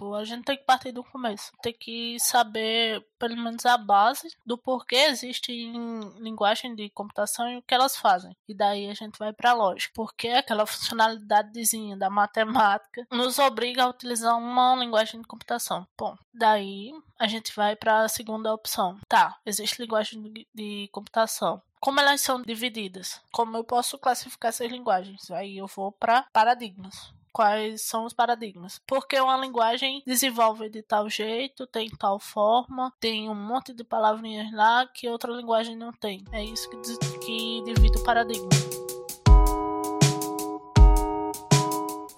Tipo, a gente tem que partir do começo. Tem que saber, pelo menos, a base do porquê existe em linguagem de computação e o que elas fazem. E daí a gente vai para a lógica. Porque aquela funcionalidadezinha da matemática nos obriga a utilizar uma linguagem de computação. Bom, daí a gente vai para a segunda opção. Tá, existe linguagem de computação como elas são divididas, como eu posso classificar essas linguagens. Aí eu vou para paradigmas. Quais são os paradigmas? Porque uma linguagem desenvolve de tal jeito, tem tal forma, tem um monte de palavrinhas lá que outra linguagem não tem. É isso que, que divide o paradigma.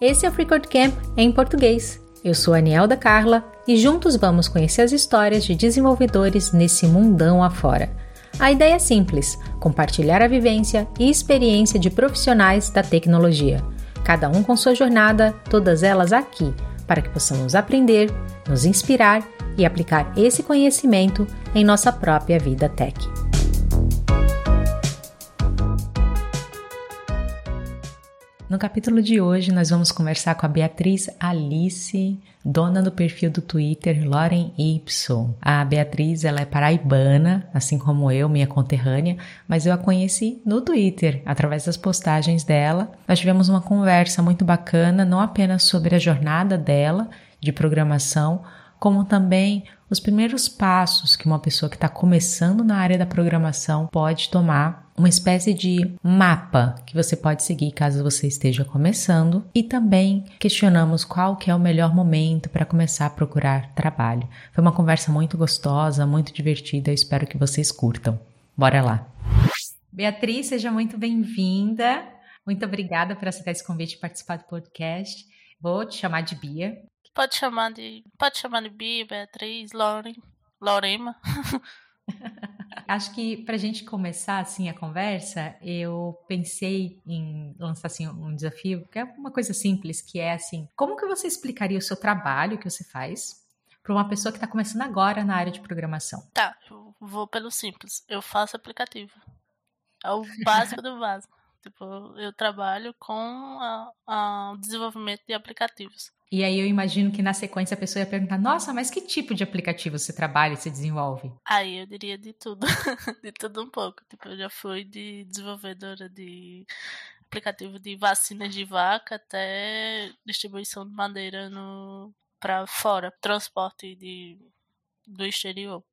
Esse é o Freecode Camp em português. Eu sou a Anielda Carla e juntos vamos conhecer as histórias de desenvolvedores nesse mundão afora. A ideia é simples: compartilhar a vivência e experiência de profissionais da tecnologia. Cada um com sua jornada, todas elas aqui, para que possamos aprender, nos inspirar e aplicar esse conhecimento em nossa própria vida tech. No capítulo de hoje, nós vamos conversar com a Beatriz Alice, dona do perfil do Twitter Loren Ipso. A Beatriz, ela é paraibana, assim como eu, minha conterrânea, mas eu a conheci no Twitter, através das postagens dela. Nós tivemos uma conversa muito bacana, não apenas sobre a jornada dela de programação, como também os primeiros passos que uma pessoa que está começando na área da programação pode tomar, uma espécie de mapa que você pode seguir caso você esteja começando e também questionamos qual que é o melhor momento para começar a procurar trabalho. Foi uma conversa muito gostosa, muito divertida, eu espero que vocês curtam. Bora lá. Beatriz, seja muito bem-vinda. Muito obrigada por aceitar esse convite e participar do podcast. Vou te chamar de Bia. Pode chamar de. Pode chamar de Bia, Beatriz, Lauren, Lorema. Acho que para a gente começar assim a conversa, eu pensei em lançar assim um desafio, que é uma coisa simples, que é assim, como que você explicaria o seu trabalho que você faz para uma pessoa que está começando agora na área de programação? Tá, vou pelo simples. Eu faço aplicativo. É o básico do básico. Tipo, eu trabalho com o desenvolvimento de aplicativos. E aí eu imagino que na sequência a pessoa ia perguntar: Nossa, mas que tipo de aplicativo você trabalha e se desenvolve? Aí eu diria de tudo, de tudo um pouco. Tipo, eu já fui de desenvolvedora de aplicativo de vacinas de vaca até distribuição de madeira no para fora, transporte de do exterior.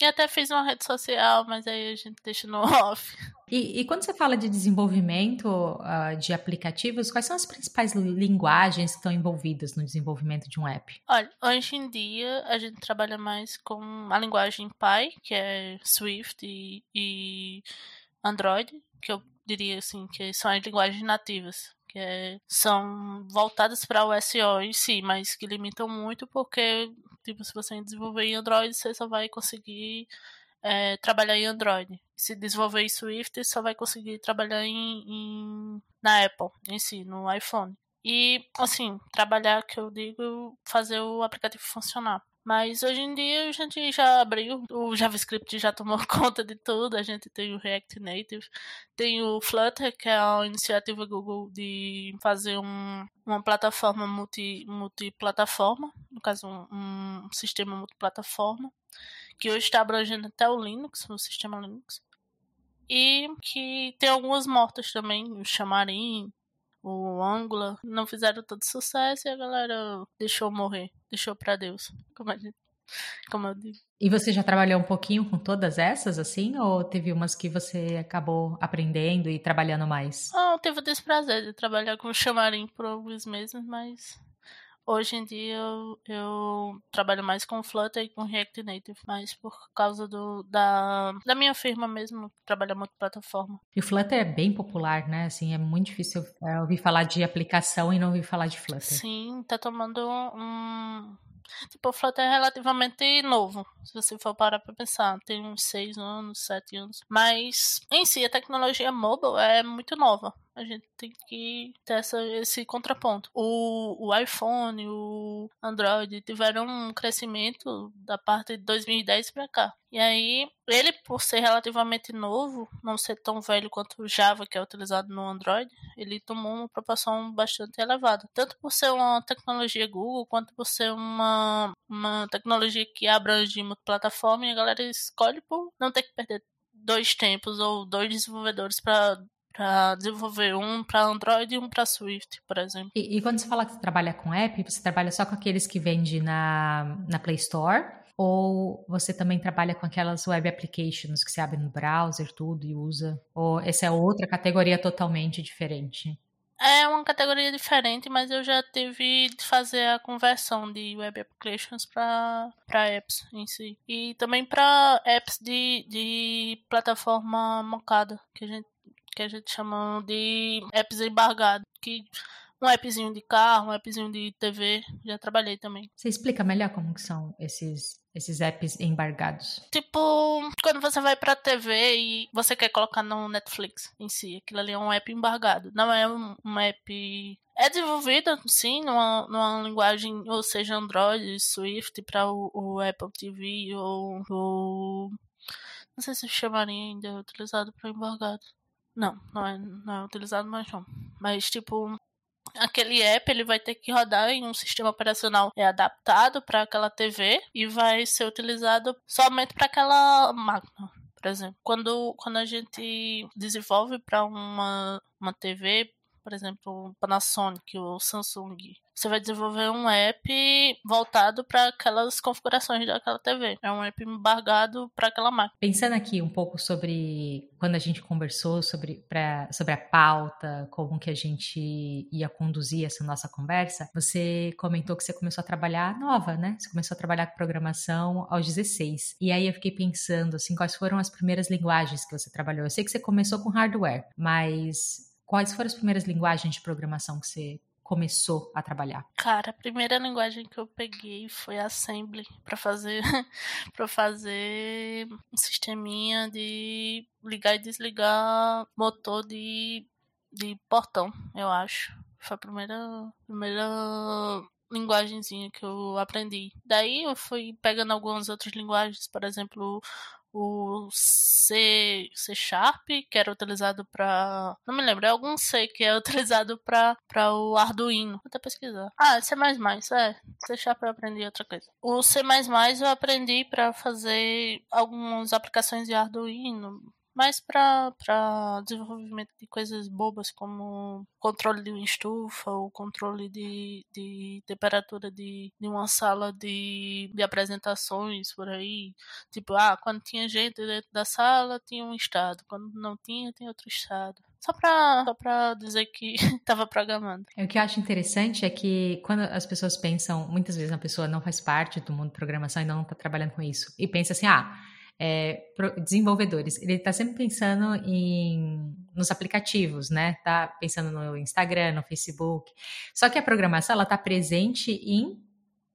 E até fiz uma rede social, mas aí a gente deixa no off. E, e quando você fala de desenvolvimento uh, de aplicativos, quais são as principais linguagens que estão envolvidas no desenvolvimento de um app? Olha, hoje em dia a gente trabalha mais com a linguagem Py, que é Swift e, e Android, que eu diria assim que são as linguagens nativas que é, são voltadas para o SEO em si, mas que limitam muito porque Tipo, se você desenvolver em Android, você só vai conseguir é, trabalhar em Android. Se desenvolver em Swift, só vai conseguir trabalhar em, em, na Apple em si, no iPhone. E, assim, trabalhar, que eu digo, fazer o aplicativo funcionar. Mas hoje em dia a gente já abriu, o JavaScript já tomou conta de tudo, a gente tem o React Native, tem o Flutter, que é a iniciativa Google de fazer um, uma plataforma multi, multiplataforma, no caso um, um sistema multiplataforma, que hoje está abrangendo até o Linux, o sistema Linux. E que tem algumas mortas também, o Xamarin, o Angular, não fizeram todo sucesso e a galera deixou morrer, deixou para Deus, como, gente, como eu digo. E você já trabalhou um pouquinho com todas essas, assim? Ou teve umas que você acabou aprendendo e trabalhando mais? Não, teve o desprazer de trabalhar com o Xamarin por alguns meses, mas Hoje em dia eu, eu, trabalho mais com Flutter e com React Native, mas por causa do, da, da minha firma mesmo, que trabalha muito plataforma. E o Flutter é bem popular, né? Assim, é muito difícil é, ouvir falar de aplicação e não ouvir falar de Flutter. Sim, tá tomando um. Tipo, o Flutter é relativamente novo, se você for parar pra pensar. Tem uns 6 anos, 7 anos. Mas, em si, a tecnologia mobile é muito nova. a gente tem que ter essa, esse contraponto. O, o iPhone, o Android tiveram um crescimento da parte de 2010 para cá. E aí, ele, por ser relativamente novo, não ser tão velho quanto o Java, que é utilizado no Android, ele tomou uma proporção bastante elevada. Tanto por ser uma tecnologia Google, quanto por ser uma, uma tecnologia que abrange uma plataforma e a galera escolhe por não ter que perder dois tempos ou dois desenvolvedores para para desenvolver um para Android e um para Swift, por exemplo. E, e, quando você fala que você trabalha com app, você trabalha só com aqueles que vende na, na Play Store? Ou você também trabalha com aquelas web applications que você abre no browser, tudo e usa? Ou essa é outra categoria totalmente diferente? É uma categoria diferente, mas eu já tive de fazer a conversão de web applications para apps em si. E também para apps de, de plataforma mocada, que a gente que a gente chama de apps embargados, que um appzinho de carro, um appzinho de TV, já trabalhei também. Você explica melhor como que são esses esses apps embargados? Tipo, quando você vai pra TV e você quer colocar no Netflix em si, aquilo ali é um app embargado. Não é um, um app. É desenvolvido, sim, numa, numa linguagem, ou seja, Android, Swift, para o, o, Apple TV ou o. Não sei se chamaria ainda utilizado para embargado. Não, não é, não é utilizado mais não. Mas, tipo, aquele app ele vai ter que rodar em um sistema operacional é adaptado para aquela TV e vai ser utilizado somente para aquela máquina. Por exemplo, quando, quando a gente desenvolve para uma, uma TV, por exemplo, Panasonic ou Samsung, você vai desenvolver um app voltado para aquelas configurações daquela TV. É um app embargado para aquela máquina. Pensando aqui um pouco sobre quando a gente conversou sobre, pra, sobre a pauta, como que a gente ia conduzir essa nossa conversa, você comentou que você começou a trabalhar nova, né? Você começou a trabalhar com programação aos 16. E aí eu fiquei pensando, assim, quais foram as primeiras linguagens que você trabalhou? Eu sei que você começou com hardware, mas quais foram as primeiras linguagens de programação que você começou a trabalhar? Cara, a primeira linguagem que eu peguei foi Assembly para fazer para fazer um sisteminha de ligar e desligar motor de, de portão, eu acho. Foi a primeira primeira linguagemzinha que eu aprendi. Daí eu fui pegando algumas outras linguagens, por exemplo, o C, C Sharp, que era utilizado para. Não me lembro, é algum C que é utilizado para o Arduino. Vou até pesquisar. Ah, C, é. C Sharp eu aprendi outra coisa. O C eu aprendi para fazer algumas aplicações de Arduino, mas para desenvolvimento de coisas bobas como controle de uma estufa ou controle de, de temperatura de, de uma sala de, de apresentações por aí. Tipo, ah, quando tinha gente dentro da sala tinha um estado, quando não tinha, tem outro estado. Só pra, só pra dizer que tava programando. É, o que eu acho interessante é que quando as pessoas pensam, muitas vezes a pessoa não faz parte do mundo de programação e não tá trabalhando com isso, e pensa assim, ah, é, desenvolvedores, ele está sempre pensando em, nos aplicativos, né? Tá pensando no Instagram, no Facebook. Só que a programação ela está presente em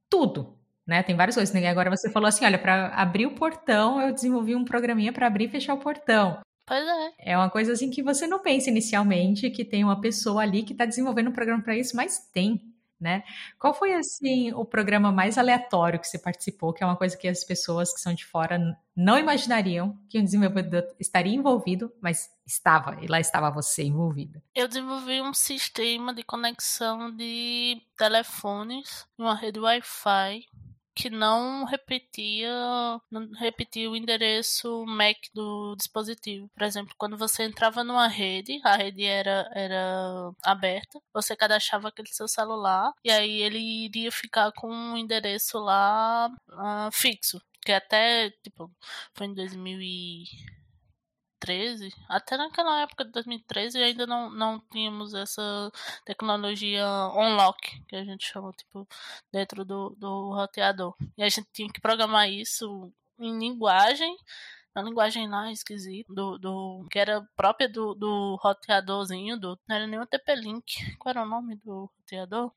tudo, né? Tem várias coisas. Né? Agora você falou assim, olha, para abrir o portão eu desenvolvi um programinha para abrir e fechar o portão. Pois é. É uma coisa assim que você não pensa inicialmente que tem uma pessoa ali que está desenvolvendo um programa para isso, mas tem né? Qual foi assim o programa mais aleatório que você participou, que é uma coisa que as pessoas que são de fora não imaginariam que um desenvolvedor estaria envolvido, mas estava, e lá estava você envolvida? Eu desenvolvi um sistema de conexão de telefones, uma rede Wi-Fi que não repetia, repetia o endereço MAC do dispositivo. Por exemplo, quando você entrava numa rede, a rede era, era aberta, você cadastrava aquele seu celular e aí ele iria ficar com um endereço lá uh, fixo. Que até, tipo, foi em 2000 e 2013, até naquela época de 2013 ainda não, não tínhamos essa tecnologia on-lock, que a gente chama, tipo, dentro do, do roteador. E a gente tinha que programar isso em linguagem, uma linguagem lá esquisita, do, do, que era própria do, do roteadorzinho, do, não era nem o TP-Link. Qual era o nome do roteador?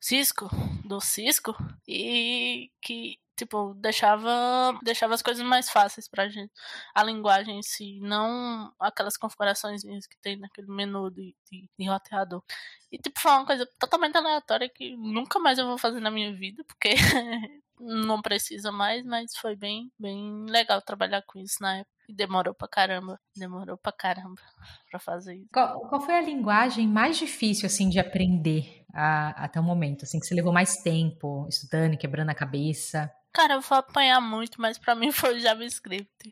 Cisco, do Cisco, e que tipo, deixava, deixava as coisas mais fáceis pra gente. A linguagem em si, não aquelas configurações que tem naquele menu de, de, de roteador. E, tipo, foi uma coisa totalmente aleatória que nunca mais eu vou fazer na minha vida, porque não precisa mais, mas foi bem, bem legal trabalhar com isso na época. E demorou pra caramba, demorou pra caramba pra fazer isso. Qual, qual foi a linguagem mais difícil, assim, de aprender a, até o momento? Assim, que você levou mais tempo estudando, quebrando a cabeça? Cara, eu vou apanhar muito, mas para mim foi JavaScript.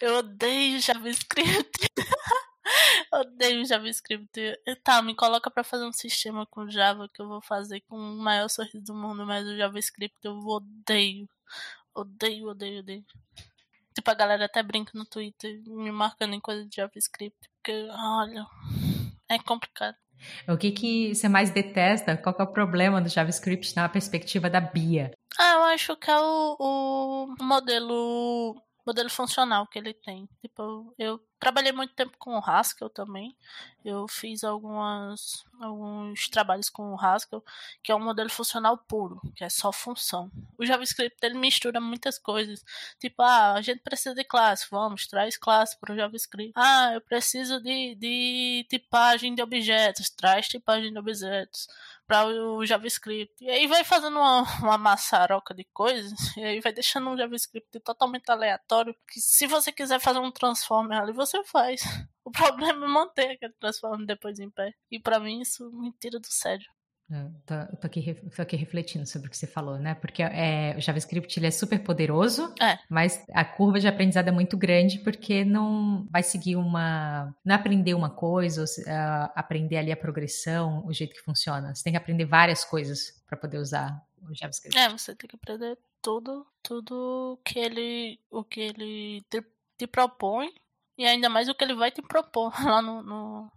Eu odeio JavaScript. odeio JavaScript. Tá, me coloca para fazer um sistema com Java que eu vou fazer com o maior sorriso do mundo, mas o JavaScript eu odeio. Odeio, odeio, odeio. Tipo, a galera até brinca no Twitter me marcando em coisa de JavaScript, porque, olha, é complicado. O que, que você mais detesta? Qual é o problema do JavaScript na perspectiva da Bia? Ah, eu acho que é o, o modelo modelo funcional que ele tem. Tipo, eu trabalhei muito tempo com o Haskell também. Eu fiz algumas, alguns trabalhos com o Haskell, que é um modelo funcional puro, que é só função. O JavaScript ele mistura muitas coisas. Tipo, ah, a gente precisa de classe, vamos, traz classe para o JavaScript. Ah, eu preciso de, de tipagem de objetos, traz tipagem de objetos para o JavaScript. E aí vai fazendo uma, uma maçaroca de coisas, e aí vai deixando um JavaScript totalmente aleatório, que se você quiser fazer um transformer ali, você faz. O problema é manter aquele transformer depois em pé. E para mim isso me tira do sério. Tô, tô, aqui, tô aqui refletindo sobre o que você falou, né? Porque é, o JavaScript ele é super poderoso, é. mas a curva de aprendizado é muito grande porque não vai seguir uma. Não é aprender uma coisa, uh, aprender ali a progressão, o jeito que funciona. Você tem que aprender várias coisas para poder usar o JavaScript. É, você tem que aprender tudo, tudo que ele, o que ele te, te propõe e ainda mais o que ele vai te propor lá no, no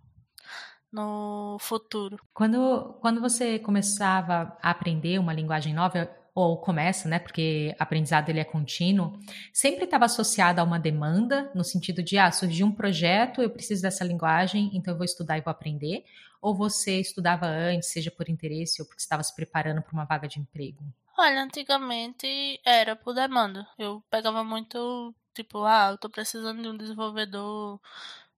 no futuro. Quando, quando você começava a aprender uma linguagem nova, ou começa, né, porque aprendizado ele é contínuo, sempre estava associado a uma demanda, no sentido de, ah, surgiu um projeto, eu preciso dessa linguagem, então eu vou estudar e vou aprender, ou você estudava antes, seja por interesse ou porque estava se preparando para uma vaga de emprego? Olha, antigamente era por demanda. Eu pegava muito, tipo, ah, eu tô precisando de um desenvolvedor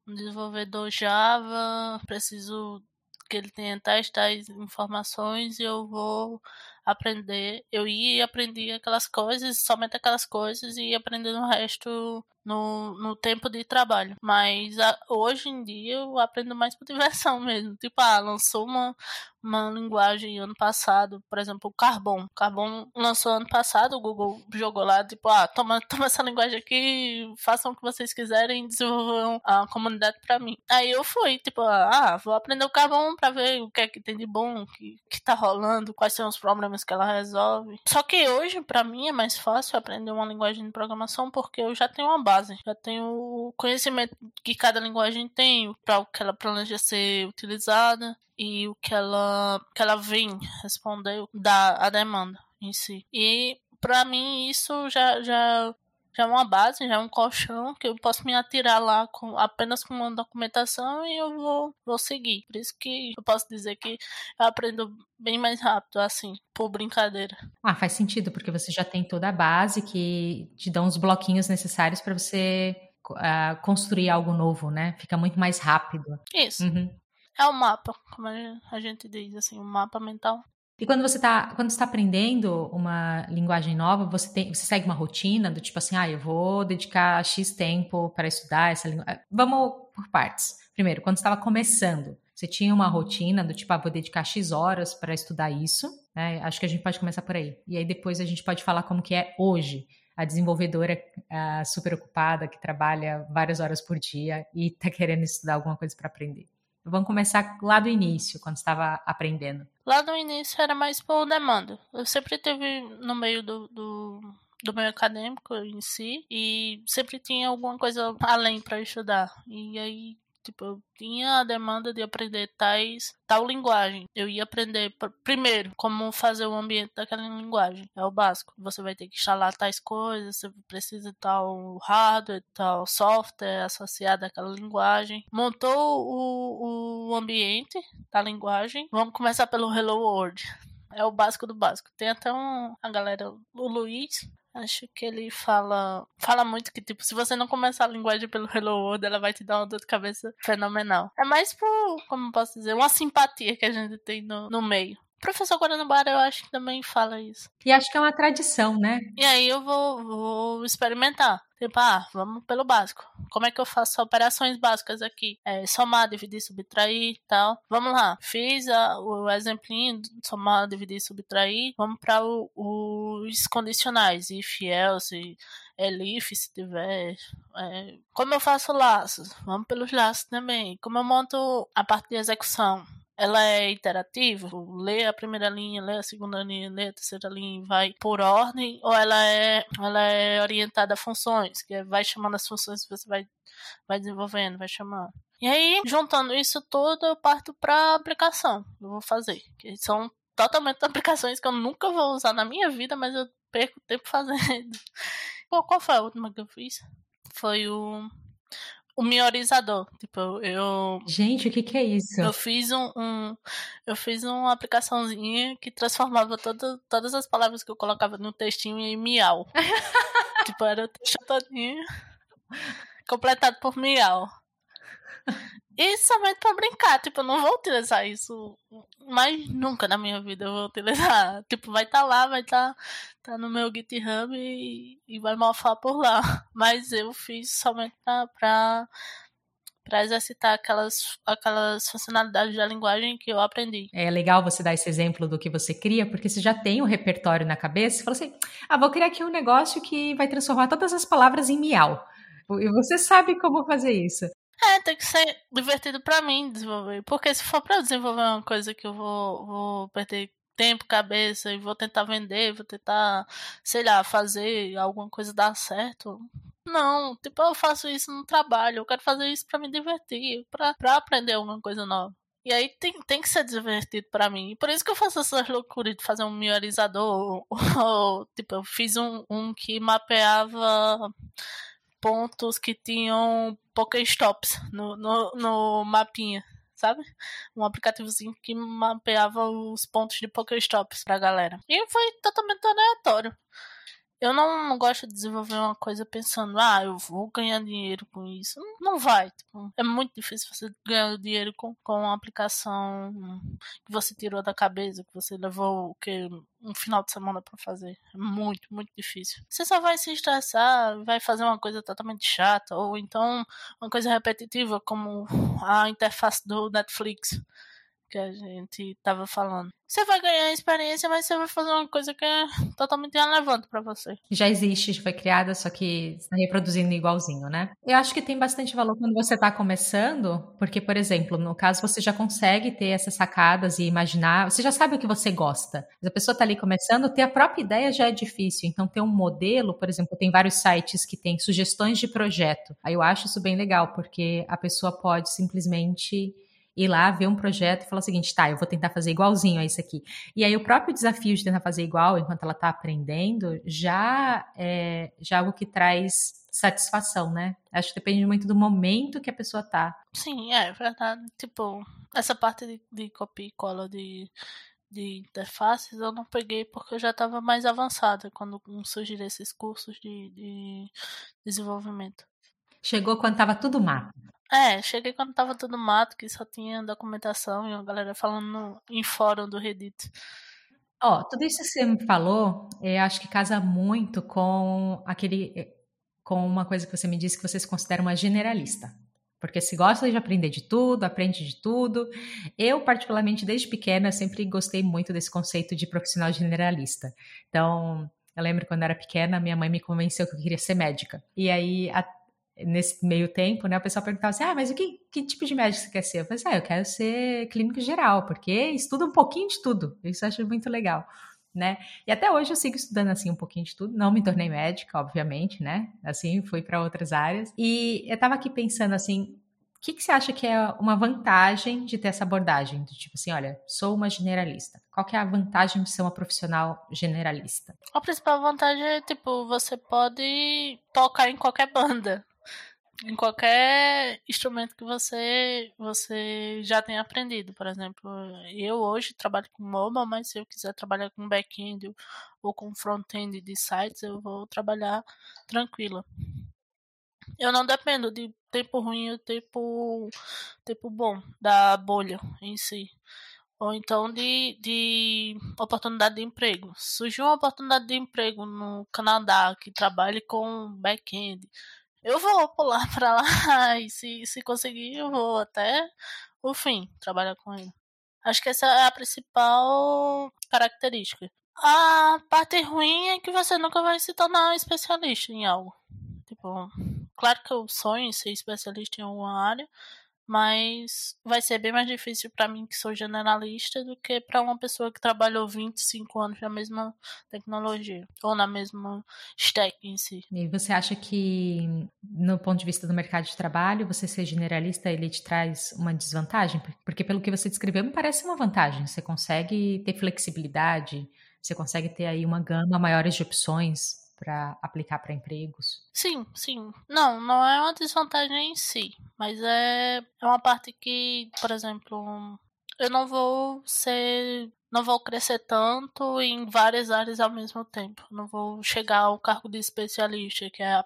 um desenvolvedor Java, preciso que ele tenha tais tais informações e eu vou aprender. Eu ia e aprendi aquelas coisas, somente aquelas coisas e ia aprendendo o resto no, no tempo de trabalho. Mas a, hoje em dia eu aprendo mais por diversão mesmo. Tipo, ah, lançou uma, uma linguagem ano passado, por exemplo, o Carbon. O Carbon lançou ano passado, o Google jogou lá, tipo, ah, toma, toma essa linguagem aqui, façam o que vocês quiserem, desenvolvam a comunidade para mim. Aí eu fui, tipo, ah, vou aprender o Carbon pra ver o que é que tem de bom, o que, que tá rolando, quais são os problemas que ela resolve. Só que hoje, para mim, é mais fácil aprender uma linguagem de programação porque eu já tenho uma base base, já tenho o conhecimento que cada linguagem tem, para o que ela planeja ser utilizada e o que ela, que ela vem responder da a demanda em si. E para mim isso já, já já é uma base, já é um colchão que eu posso me atirar lá com apenas com uma documentação e eu vou, vou seguir. Por isso que eu posso dizer que eu aprendo bem mais rápido, assim, por brincadeira. Ah, faz sentido, porque você já tem toda a base que te dá os bloquinhos necessários para você uh, construir algo novo, né? Fica muito mais rápido. Isso. Uhum. É o mapa, como a gente diz, assim, o mapa mental. E quando você está quando está aprendendo uma linguagem nova, você tem você segue uma rotina do tipo assim, ah, eu vou dedicar X tempo para estudar essa língua. Ah, vamos por partes. Primeiro, quando estava começando, você tinha uma rotina do tipo, ah, vou dedicar X horas para estudar isso. Né? Acho que a gente pode começar por aí. E aí depois a gente pode falar como que é hoje a desenvolvedora a super ocupada que trabalha várias horas por dia e está querendo estudar alguma coisa para aprender. Vamos começar lá do início, quando estava aprendendo. Lá no início era mais por demanda. Eu sempre teve no meio do, do, do meio acadêmico em si e sempre tinha alguma coisa além para estudar. E aí Tipo, eu tinha a demanda de aprender tais, tal linguagem. Eu ia aprender, primeiro, como fazer o ambiente daquela linguagem. É o básico. Você vai ter que instalar tais coisas, você precisa de tal hardware, tal software associado àquela linguagem. Montou o, o ambiente da linguagem. Vamos começar pelo Hello World. É o básico do básico. Tem até um, a galera, o Luiz, Acho que ele fala fala muito que, tipo, se você não começar a linguagem pelo Hello World, ela vai te dar uma dor de cabeça fenomenal. É mais por, como posso dizer, uma simpatia que a gente tem no, no meio. O professor Guanabara, eu acho que também fala isso. E acho que é uma tradição, né? E aí eu vou, vou experimentar. Tipo, ah, vamos pelo básico. Como é que eu faço operações básicas aqui? É, somar, dividir, subtrair e tal. Vamos lá. Fiz a, o exemplinho somar, dividir, subtrair. Vamos para os condicionais. If, else, elif, se tiver. É, como eu faço laços? Vamos pelos laços também. Como eu monto a parte de execução? Ela é interativa, lê a primeira linha, lê a segunda linha, lê a terceira linha vai por ordem, ou ela é, ela é orientada a funções, que é, vai chamando as funções que você vai, vai desenvolvendo, vai chamando. E aí, juntando isso tudo, eu parto para aplicação. Eu vou fazer, que são totalmente aplicações que eu nunca vou usar na minha vida, mas eu perco tempo fazendo. Qual foi a última que eu fiz? Foi o o minorizador. Tipo, eu. Gente, o que, que é isso? Eu fiz um, um, Eu fiz uma aplicaçãozinha que transformava todo, todas as palavras que eu colocava no textinho em miau. tipo, era o texto todinho completado por miau. E somente pra brincar, tipo, eu não vou utilizar isso mais nunca na minha vida eu vou utilizar. Tipo, vai estar tá lá, vai estar tá, tá no meu GitHub e, e vai mofar por lá. Mas eu fiz somente pra, pra, pra exercitar aquelas, aquelas funcionalidades da linguagem que eu aprendi. É legal você dar esse exemplo do que você cria, porque você já tem o um repertório na cabeça. Você fala assim: ah, vou criar aqui um negócio que vai transformar todas as palavras em miau. E você sabe como fazer isso. É, tem que ser divertido para mim desenvolver. Porque se for para desenvolver uma coisa que eu vou, vou perder tempo, cabeça e vou tentar vender, vou tentar, sei lá, fazer alguma coisa dar certo. Não, tipo, eu faço isso no trabalho, eu quero fazer isso para me divertir, para aprender alguma coisa nova. E aí tem, tem que ser divertido para mim. E por isso que eu faço essas loucuras de fazer um melhorizador. Ou, ou, tipo, eu fiz um, um que mapeava pontos que tinham Pokéstops no, no, no mapinha, sabe? Um aplicativozinho que mapeava os pontos de Pokéstops pra galera. E foi totalmente aleatório. Eu não, não, gosto de desenvolver uma coisa pensando, ah, eu vou ganhar dinheiro com isso. Não, vai. Tipo, é muito difícil você ganhar dinheiro com, com uma aplicação que você tirou da cabeça, que você levou o que um final de semana para fazer. É muito, muito difícil. Você só vai se estressar, vai fazer uma coisa totalmente chata, ou então uma coisa repetitiva, como a interface do Netflix que a gente tava falando. Você vai ganhar experiência, mas você vai fazer uma coisa que é totalmente irrelevante para você. Já existe, já foi criada, só que está reproduzindo igualzinho, né? Eu acho que tem bastante valor quando você está começando, porque, por exemplo, no caso você já consegue ter essas sacadas e imaginar, você já sabe o que você gosta. Mas a pessoa está ali começando, ter a própria ideia já é difícil. Então, ter um modelo, por exemplo, tem vários sites que têm sugestões de projeto. Aí eu acho isso bem legal, porque a pessoa pode simplesmente ir lá, ver um projeto e falar o seguinte, tá, eu vou tentar fazer igualzinho a isso aqui. E aí o próprio desafio de tentar fazer igual enquanto ela está aprendendo já é já é algo que traz satisfação, né? Acho que depende muito do momento que a pessoa tá. Sim, é verdade. Tipo, essa parte de, de copia e cola de, de interfaces eu não peguei porque eu já estava mais avançada quando surgiram esses cursos de, de desenvolvimento. Chegou quando estava tudo mato. É, cheguei quando tava tudo mato, que só tinha documentação e a galera falando em fórum do Reddit. Ó, oh, tudo isso que você me falou, é, acho que casa muito com aquele é, com uma coisa que você me disse que você se considera uma generalista. Porque se gosta de aprender de tudo, aprende de tudo. Eu, particularmente, desde pequena, sempre gostei muito desse conceito de profissional generalista. Então, eu lembro quando eu era pequena, minha mãe me convenceu que eu queria ser médica. E aí, nesse meio tempo, né, o pessoal perguntava assim, ah, mas o que, que tipo de médico você quer ser? Eu falei assim, ah, eu quero ser clínico geral, porque estuda um pouquinho de tudo, isso eu acho muito legal, né, e até hoje eu sigo estudando, assim, um pouquinho de tudo, não me tornei médica, obviamente, né, assim, fui para outras áreas, e eu tava aqui pensando, assim, o que, que você acha que é uma vantagem de ter essa abordagem? Do tipo assim, olha, sou uma generalista. Qual que é a vantagem de ser uma profissional generalista? A principal vantagem é, tipo, você pode tocar em qualquer banda. Em qualquer instrumento que você você já tenha aprendido. Por exemplo, eu hoje trabalho com mobile, mas se eu quiser trabalhar com back-end ou com front-end de sites, eu vou trabalhar tranquila. Eu não dependo de tempo ruim ou tempo, tempo bom da bolha em si. Ou então de, de oportunidade de emprego. Surgiu uma oportunidade de emprego no Canadá que trabalhe com back-end eu vou pular pra lá e se, se conseguir eu vou até o fim trabalhar com ele. Acho que essa é a principal característica. A parte ruim é que você nunca vai se tornar um especialista em algo. Tipo, claro que eu sonho em ser especialista em alguma área, mas vai ser bem mais difícil para mim que sou generalista do que para uma pessoa que trabalhou 25 anos na mesma tecnologia ou na mesma stack em si. E você acha que no ponto de vista do mercado de trabalho, você ser generalista ele te traz uma desvantagem? Porque pelo que você descreveu, me parece uma vantagem. Você consegue ter flexibilidade, você consegue ter aí uma gama maior de opções para aplicar para empregos? Sim, sim. Não, não é uma desvantagem em si, mas é, é uma parte que, por exemplo, eu não vou ser. Não vou crescer tanto em várias áreas ao mesmo tempo. Não vou chegar ao cargo de especialista, que é a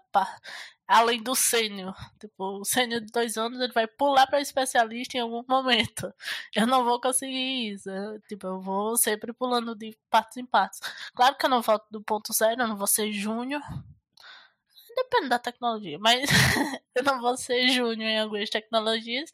além do sênior. Tipo, o sênior de dois anos ele vai pular para especialista em algum momento. Eu não vou conseguir isso. Eu, tipo, eu vou sempre pulando de partes em partes. Claro que eu não volto do ponto zero, eu não vou ser júnior. Depende da tecnologia, mas eu não vou ser júnior em algumas tecnologias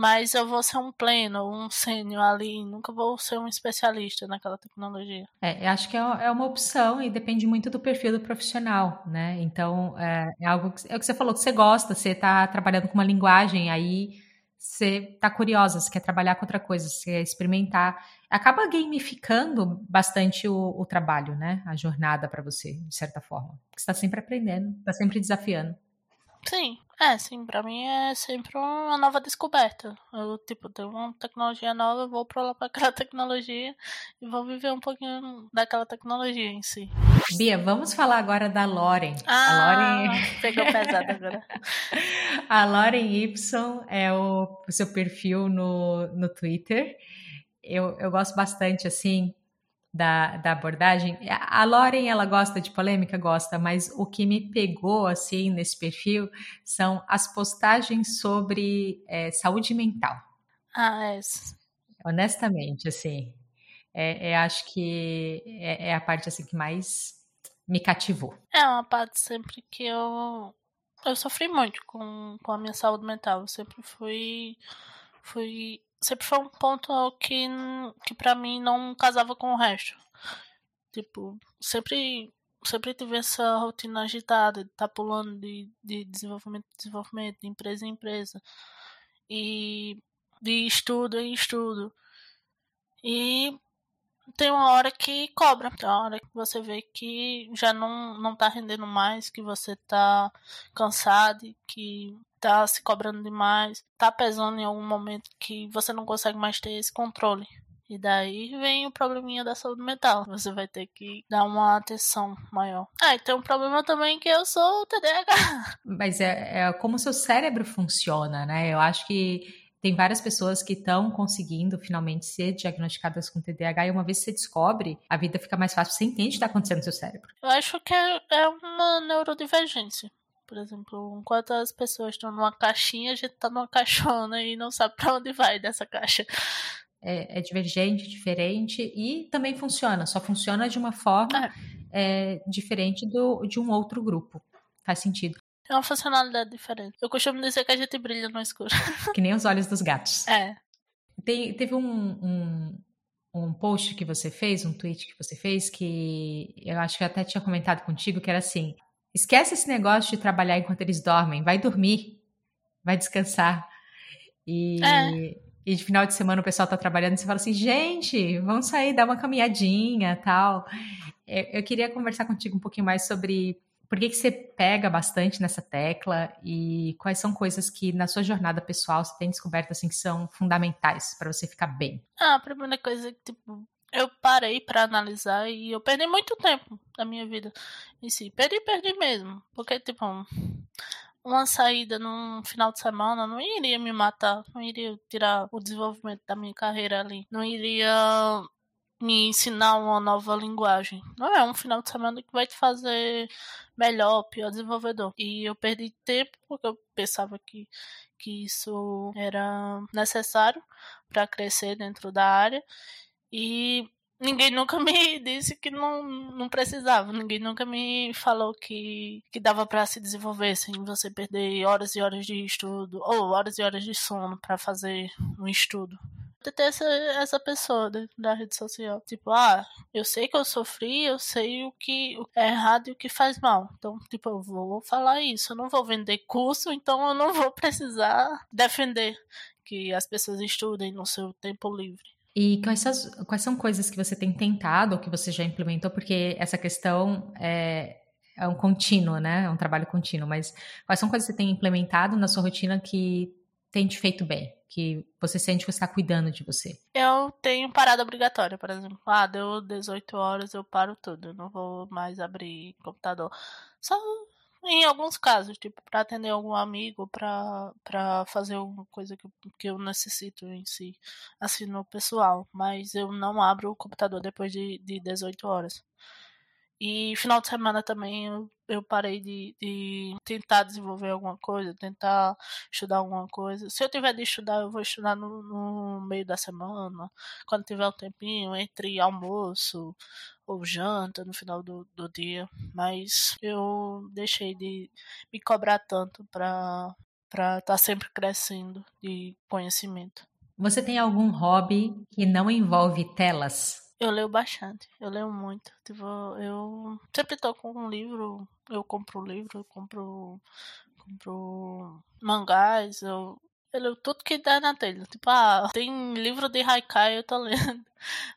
mas eu vou ser um pleno, um sênior ali, nunca vou ser um especialista naquela tecnologia. É, eu acho que é, é uma opção e depende muito do perfil do profissional, né? Então, é, é algo que, é o que você falou, que você gosta, você está trabalhando com uma linguagem, aí você está curiosa, você quer trabalhar com outra coisa, você quer experimentar. Acaba gamificando bastante o, o trabalho, né? A jornada para você, de certa forma. Você está sempre aprendendo, está sempre desafiando. Sim, é, sim, pra mim é sempre uma nova descoberta. Eu, tipo, tenho uma tecnologia nova, vou pra lá pra aquela tecnologia e vou viver um pouquinho daquela tecnologia em si. Bia, vamos falar agora da Loren. Ah, a Loren... pegou pesado agora. a Loren Y é o, o seu perfil no, no Twitter. Eu, eu gosto bastante, assim, da, da abordagem. A Lauren, ela gosta de polêmica? Gosta, mas o que me pegou, assim, nesse perfil são as postagens sobre é, saúde mental. Ah, é. Honestamente, assim, é, é acho que é, é, a parte, assim, que mais me cativou. É uma parte sempre que eu... Eu sofri muito com, com a minha saúde mental. Eu sempre fui... Fui sempre foi um ponto que, que para mim não casava com o resto. Tipo, sempre sempre tive essa rotina agitada de estar tá pulando de, de desenvolvimento em desenvolvimento, de empresa em empresa. E de estudo em estudo. E tem uma hora que cobra, tem uma hora que você vê que já não, não tá rendendo mais, que você tá cansado, que tá se cobrando demais, tá pesando em algum momento que você não consegue mais ter esse controle. E daí vem o probleminha da saúde mental. Você vai ter que dar uma atenção maior. Ah, e tem um problema também que eu sou TDAH. Mas é, é como o seu cérebro funciona, né? Eu acho que tem várias pessoas que estão conseguindo finalmente ser diagnosticadas com TDAH e uma vez que você descobre, a vida fica mais fácil. Você entende o que está acontecendo no seu cérebro. Eu acho que é, é uma neurodivergência. Por exemplo, enquanto as pessoas estão numa caixinha, a gente tá numa caixona e não sabe para onde vai dessa caixa. É, é, divergente, diferente e também funciona, só funciona de uma forma é. É, diferente do, de um outro grupo. Faz sentido. É uma funcionalidade diferente. Eu costumo dizer que a gente brilha no escuro. Que nem os olhos dos gatos. É. Tem, teve um, um, um post que você fez, um tweet que você fez, que eu acho que eu até tinha comentado contigo, que era assim: Esquece esse negócio de trabalhar enquanto eles dormem. Vai dormir. Vai descansar. E, é. e de final de semana o pessoal tá trabalhando e você fala assim, gente, vamos sair, dar uma caminhadinha tal. Eu, eu queria conversar contigo um pouquinho mais sobre por que, que você pega bastante nessa tecla e quais são coisas que na sua jornada pessoal você tem descoberto assim que são fundamentais para você ficar bem? Ah, a primeira coisa é que tipo, eu parei para analisar e eu perdi muito tempo da minha vida em si. Perdi, perdi mesmo. Porque, tipo, uma saída num final de semana não iria me matar, não iria tirar o desenvolvimento da minha carreira ali, não iria me ensinar uma nova linguagem. Não é um final de semana que vai te fazer melhor, pior desenvolvedor. E eu perdi tempo porque eu pensava que, que isso era necessário para crescer dentro da área. E ninguém nunca me disse que não, não precisava. Ninguém nunca me falou que, que dava para se desenvolver sem você perder horas e horas de estudo ou horas e horas de sono para fazer um estudo ter essa, essa pessoa dentro da rede social. Tipo, ah, eu sei que eu sofri, eu sei o que é errado e o que faz mal. Então, tipo, eu vou falar isso. Eu não vou vender curso, então eu não vou precisar defender que as pessoas estudem no seu tempo livre. E quais são, quais são coisas que você tem tentado ou que você já implementou? Porque essa questão é, é um contínuo, né? É um trabalho contínuo. Mas quais são coisas que você tem implementado na sua rotina que tem te feito bem? Que você sente que está cuidando de você? Eu tenho parada obrigatória, por exemplo. Ah, deu 18 horas, eu paro tudo. Eu não vou mais abrir computador. Só em alguns casos, tipo, para atender algum amigo, para fazer alguma coisa que, que eu necessito em si, assim, no pessoal. Mas eu não abro o computador depois de, de 18 horas. E final de semana também eu, eu parei de, de, tentar desenvolver alguma coisa, tentar estudar alguma coisa. Se eu tiver de estudar, eu vou estudar no, no meio da semana, quando tiver um tempinho, entre almoço ou janta no final do, do dia. Mas eu deixei de me cobrar tanto para estar tá sempre crescendo de conhecimento. Você tem algum hobby que não envolve telas? Eu leio bastante, eu leio muito. Tipo, eu sempre tô com um livro, eu compro livro, eu compro, compro mangás, eu, eu leio tudo que dá na telha. Tipo, ah, tem livro de Haikai, eu tô lendo.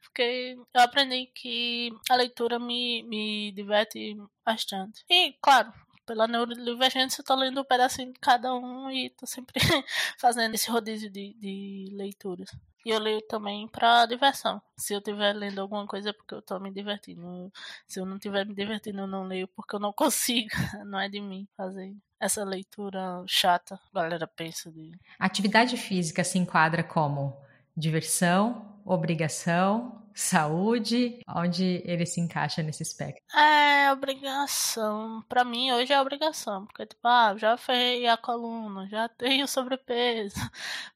Porque eu aprendi que a leitura me, me diverte bastante. E, claro, pela neurodivergência, eu tô lendo um pedacinho de cada um e tô sempre fazendo esse rodízio de, de leituras. E eu leio também para diversão. Se eu estiver lendo alguma coisa é porque eu estou me divertindo. Se eu não estiver me divertindo, eu não leio porque eu não consigo. Não é de mim fazer essa leitura chata. A galera pensa de. Atividade física se enquadra como diversão, obrigação, saúde? Onde ele se encaixa nesse espectro? É obrigação. Para mim, hoje é obrigação. Porque, tipo, ah, já ferrei a coluna, já tenho sobrepeso.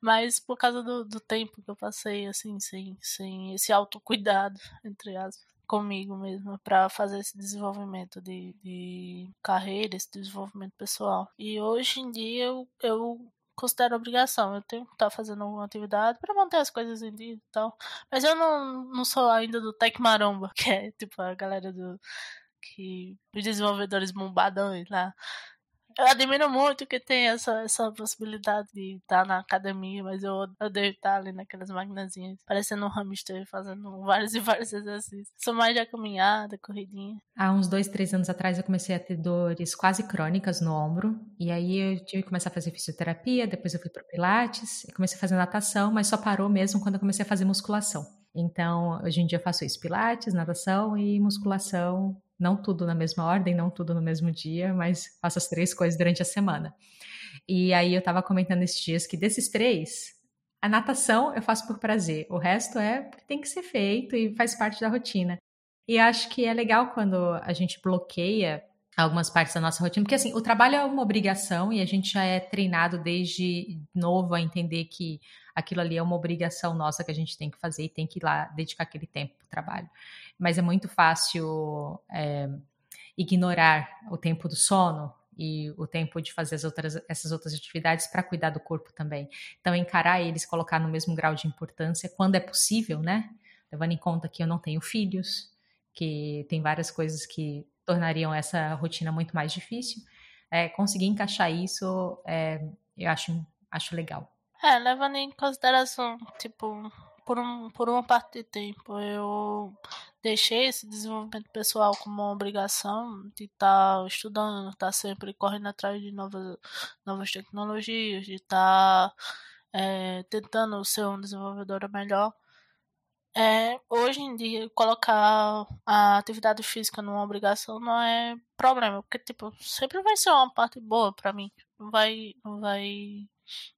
Mas por causa do, do tempo que eu passei, assim, sem, sem esse autocuidado, entre aspas comigo mesmo para fazer esse desenvolvimento de, de carreira, esse desenvolvimento pessoal. E hoje em dia eu, eu considero obrigação. Eu tenho que estar fazendo alguma atividade para manter as coisas em dia e tal. Mas eu não, não sou ainda do Tech Maromba, que é tipo a galera do. que. os desenvolvedores bombadões lá eu admiro muito que tem essa, essa possibilidade de estar na academia, mas eu odeio estar ali naquelas maquinazinhas, parecendo um hamster, fazendo vários e vários exercícios. Sou mais de caminhada, corridinha. Há uns dois, três anos atrás eu comecei a ter dores quase crônicas no ombro, e aí eu tive que começar a fazer fisioterapia, depois eu fui pro pilates, comecei a fazer natação, mas só parou mesmo quando eu comecei a fazer musculação. Então, hoje em dia eu faço isso, pilates, natação e musculação não tudo na mesma ordem, não tudo no mesmo dia, mas faço as três coisas durante a semana. E aí eu estava comentando esses dias que desses três, a natação eu faço por prazer, o resto é porque tem que ser feito e faz parte da rotina. E acho que é legal quando a gente bloqueia algumas partes da nossa rotina, porque assim, o trabalho é uma obrigação e a gente já é treinado desde novo a entender que aquilo ali é uma obrigação nossa que a gente tem que fazer e tem que ir lá dedicar aquele tempo para o trabalho mas é muito fácil é, ignorar o tempo do sono e o tempo de fazer outras, essas outras atividades para cuidar do corpo também. Então, encarar eles, colocar no mesmo grau de importância, quando é possível, né? Levando em conta que eu não tenho filhos, que tem várias coisas que tornariam essa rotina muito mais difícil. É, conseguir encaixar isso, é, eu acho, acho legal. É, levando em consideração, tipo, por, um, por uma parte de tempo eu deixei esse desenvolvimento pessoal como uma obrigação de estar tá estudando, estar tá sempre correndo atrás de novas, novas tecnologias, de estar tá, é, tentando ser um desenvolvedor melhor. É, hoje em dia, colocar a atividade física numa obrigação não é problema, porque tipo, sempre vai ser uma parte boa para mim. não vai, vai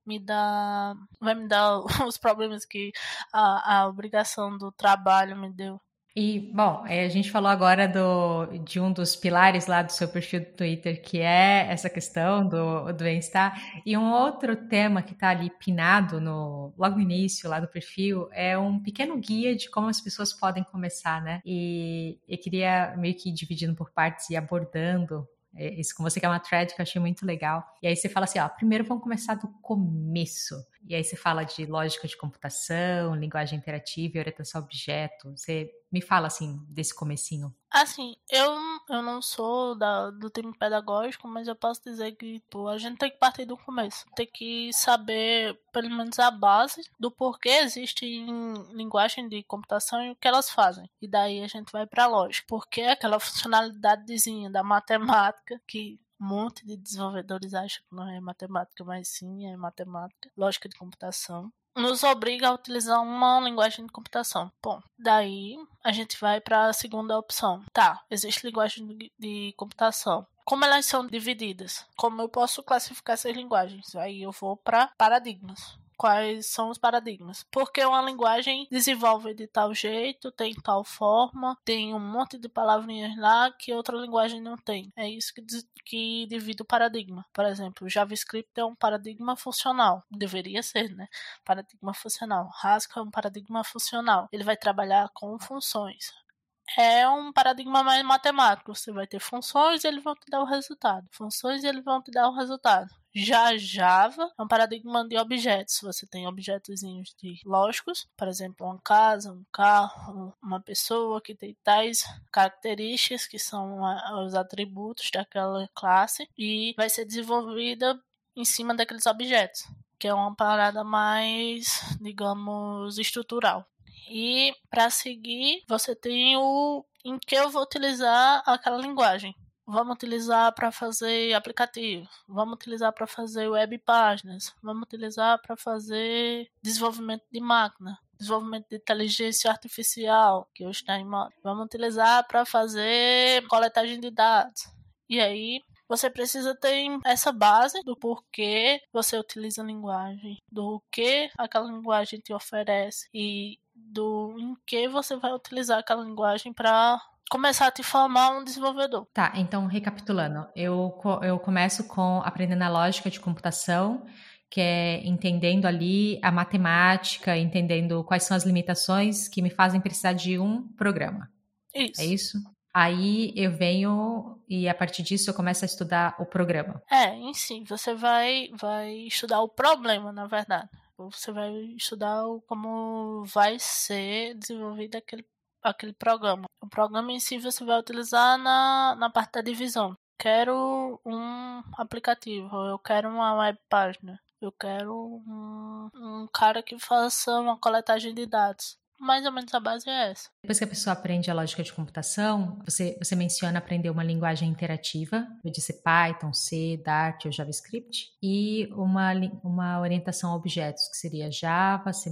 me dar, vai me dar os problemas que a, a obrigação do trabalho me deu. E, bom, a gente falou agora do, de um dos pilares lá do seu perfil do Twitter, que é essa questão do, do bem-estar. E um outro tema que está ali pinado no, logo no início lá do perfil é um pequeno guia de como as pessoas podem começar, né? E eu queria meio que dividindo por partes e abordando é, isso com você, que é uma thread que eu achei muito legal. E aí você fala assim, ó, primeiro vamos começar do começo. E aí você fala de lógica de computação, linguagem interativa e orientação a objeto. Você me fala, assim, desse comecinho. Assim, eu, eu não sou da, do time pedagógico, mas eu posso dizer que pô, a gente tem que partir do começo. Tem que saber, pelo menos, a base do porquê existe em linguagem de computação e o que elas fazem. E daí a gente vai para lógica. Porque aquela funcionalidadezinha da matemática que um monte de desenvolvedores acham que não é matemática, mas sim é matemática, lógica de computação. Nos obriga a utilizar uma linguagem de computação. Bom, daí a gente vai para a segunda opção. Tá, existe linguagem de computação como elas são divididas? Como eu posso classificar essas linguagens? Aí eu vou para paradigmas quais são os paradigmas. Porque uma linguagem desenvolve de tal jeito, tem tal forma, tem um monte de palavrinhas lá que outra linguagem não tem. É isso que, que divide o paradigma. Por exemplo, JavaScript é um paradigma funcional. Deveria ser, né? Paradigma funcional. Haskell é um paradigma funcional. Ele vai trabalhar com funções é um paradigma mais matemático. Você vai ter funções e eles vão te dar o resultado. Funções e eles vão te dar o resultado. Já Java é um paradigma de objetos. Você tem objetos lógicos, por exemplo, uma casa, um carro, uma pessoa que tem tais características que são os atributos daquela classe e vai ser desenvolvida em cima daqueles objetos, que é uma parada mais, digamos, estrutural. E para seguir, você tem o em que eu vou utilizar aquela linguagem. Vamos utilizar para fazer aplicativo, vamos utilizar para fazer web páginas, vamos utilizar para fazer desenvolvimento de máquina, desenvolvimento de inteligência artificial, que hoje está em moda. Vamos utilizar para fazer coletagem de dados. E aí você precisa ter essa base do porquê você utiliza a linguagem, do que aquela linguagem te oferece e do em que você vai utilizar aquela linguagem para começar a te formar um desenvolvedor. Tá, então recapitulando, eu, eu começo com aprendendo a lógica de computação, que é entendendo ali a matemática, entendendo quais são as limitações que me fazem precisar de um programa. Isso. É isso? Aí eu venho e a partir disso eu começo a estudar o programa. É, em si, você vai, vai estudar o problema, na verdade. Você vai estudar como vai ser desenvolvido aquele, aquele programa. O programa em si você vai utilizar na, na parte da divisão. Quero um aplicativo, eu quero uma web página, eu quero um, um cara que faça uma coletagem de dados. Mais ou menos a base é essa. Depois que a pessoa aprende a lógica de computação, você, você menciona aprender uma linguagem interativa, eu disse Python, C, Dart ou JavaScript, e uma, uma orientação a objetos, que seria Java, C++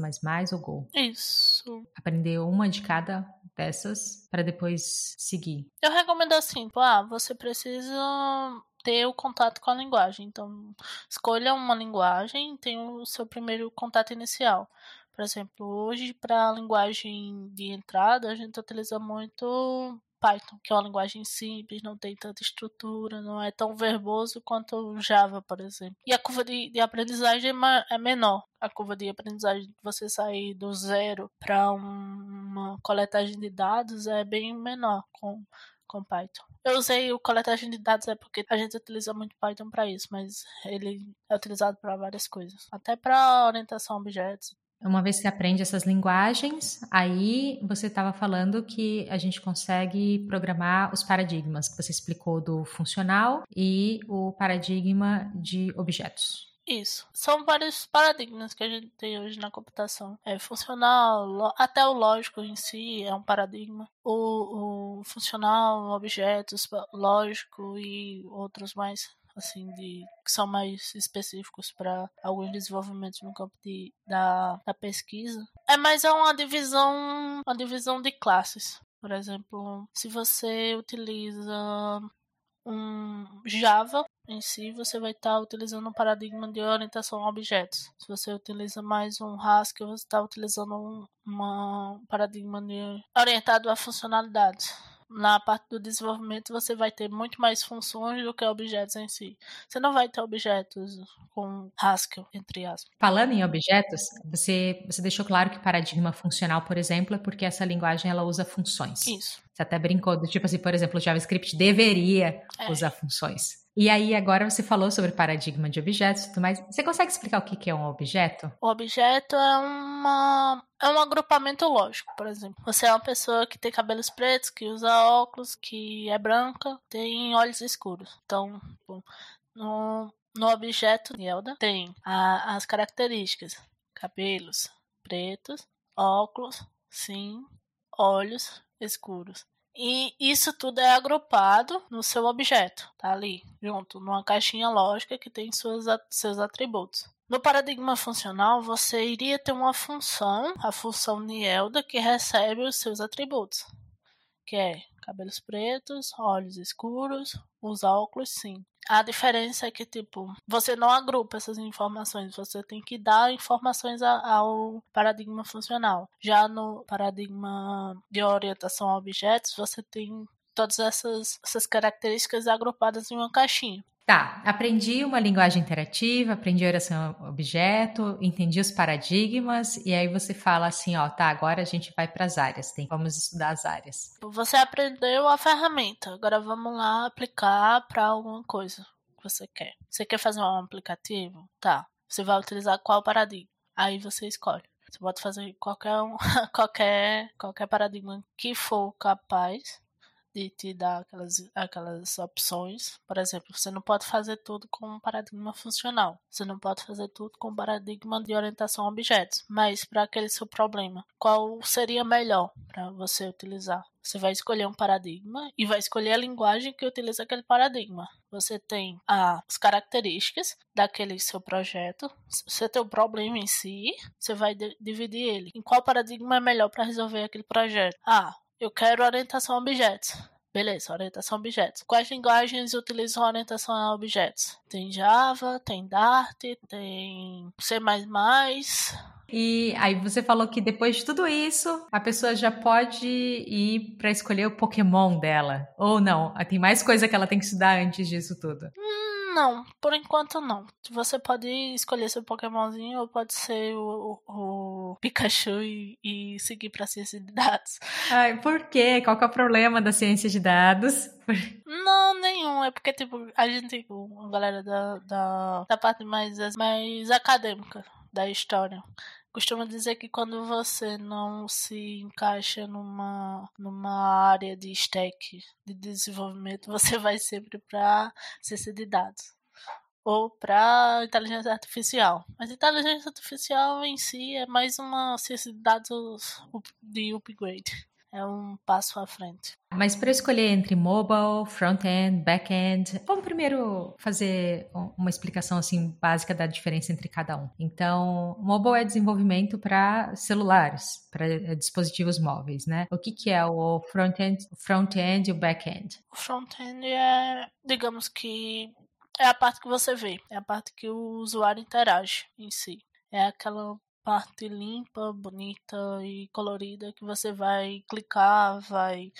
ou Go. Isso. Aprender uma de cada dessas para depois seguir. Eu recomendo assim, tipo, ah, você precisa ter o contato com a linguagem. Então, escolha uma linguagem, tem o seu primeiro contato inicial. Por exemplo, hoje para a linguagem de entrada a gente utiliza muito Python, que é uma linguagem simples, não tem tanta estrutura, não é tão verboso quanto o Java, por exemplo. E a curva de, de aprendizagem é, é menor. A curva de aprendizagem de você sair do zero para um, uma coletagem de dados é bem menor com, com Python. Eu usei o coletagem de dados é porque a gente utiliza muito Python para isso, mas ele é utilizado para várias coisas, até para orientação a objetos uma vez que você aprende essas linguagens, aí você estava falando que a gente consegue programar os paradigmas que você explicou do funcional e o paradigma de objetos. Isso. São vários paradigmas que a gente tem hoje na computação. É funcional, até o lógico em si é um paradigma. O, o funcional, objetos, lógico e outros mais assim, de que são mais específicos para alguns desenvolvimentos no campo de, da, da pesquisa. É mais é uma divisão, uma divisão de classes. Por exemplo, se você utiliza um Java, em si, você vai estar tá utilizando um paradigma de orientação a objetos. Se você utiliza mais um Haskell, você está utilizando um uma paradigma de, orientado a funcionalidades na parte do desenvolvimento você vai ter muito mais funções do que objetos em si. Você não vai ter objetos com Haskell, entre aspas. Falando em objetos, você, você deixou claro que paradigma funcional, por exemplo, é porque essa linguagem ela usa funções. Isso. Você até brincou do tipo assim, por exemplo, o JavaScript deveria é. usar funções. E aí, agora você falou sobre paradigma de objetos e tudo mais. Você consegue explicar o que é um objeto? O objeto é uma é um agrupamento lógico, por exemplo. Você é uma pessoa que tem cabelos pretos, que usa óculos, que é branca, tem olhos escuros. Então, no, no objeto Zelda tem a, as características: cabelos pretos, óculos, sim, olhos escuros. E isso tudo é agrupado no seu objeto, tá ali, junto, numa caixinha lógica que tem suas, seus atributos. No paradigma funcional, você iria ter uma função, a função Nielda, que recebe os seus atributos, que é cabelos pretos, olhos escuros, os óculos, sim. A diferença é que, tipo, você não agrupa essas informações, você tem que dar informações ao paradigma funcional. Já no paradigma de orientação a objetos, você tem todas essas, essas características agrupadas em uma caixinha. Tá, aprendi uma linguagem interativa, aprendi oração objeto, entendi os paradigmas e aí você fala assim, ó, tá, agora a gente vai para as áreas, tem vamos estudar as áreas. Você aprendeu a ferramenta, agora vamos lá aplicar para alguma coisa que você quer. Você quer fazer um aplicativo? Tá. Você vai utilizar qual paradigma? Aí você escolhe. Você pode fazer qualquer um, qualquer qualquer paradigma que for capaz de te dar aquelas, aquelas opções. Por exemplo, você não pode fazer tudo com um paradigma funcional. Você não pode fazer tudo com um paradigma de orientação a objetos. Mas para aquele seu problema, qual seria melhor para você utilizar? Você vai escolher um paradigma e vai escolher a linguagem que utiliza aquele paradigma. Você tem as características daquele seu projeto. Você tem o problema em si, você vai dividir ele. Em qual paradigma é melhor para resolver aquele projeto? Ah, eu quero orientação a objetos. Beleza, orientação a objetos. Quais linguagens utilizam orientação a objetos? Tem Java, tem Dart, tem C++. E aí você falou que depois de tudo isso, a pessoa já pode ir para escolher o Pokémon dela. Ou não, tem mais coisa que ela tem que estudar antes disso tudo. Hum, não, por enquanto não. Você pode escolher seu Pokémonzinho ou pode ser o, o, o Pikachu e, e, seguir pra ciência de dados. Ai, por quê? Qual que é o problema da ciência de dados? Não, nenhum. É porque, tipo, a gente, a galera da, da, da parte mais, mais acadêmica da história costuma dizer que quando você não se encaixa numa, numa área de stack de desenvolvimento, você vai sempre para ciência de dados ou para inteligência artificial. Mas inteligência artificial em si é mais uma ciência de dados de upgrade é um passo à frente. Mas para escolher entre mobile, front-end, back-end, vamos primeiro fazer uma explicação assim básica da diferença entre cada um. Então, mobile é desenvolvimento para celulares, para dispositivos móveis, né? O que, que é o front-end, front-end e o back-end? O front-end é, digamos que é a parte que você vê, é a parte que o usuário interage em si. É aquela parte limpa, bonita e colorida que você vai clicar, vai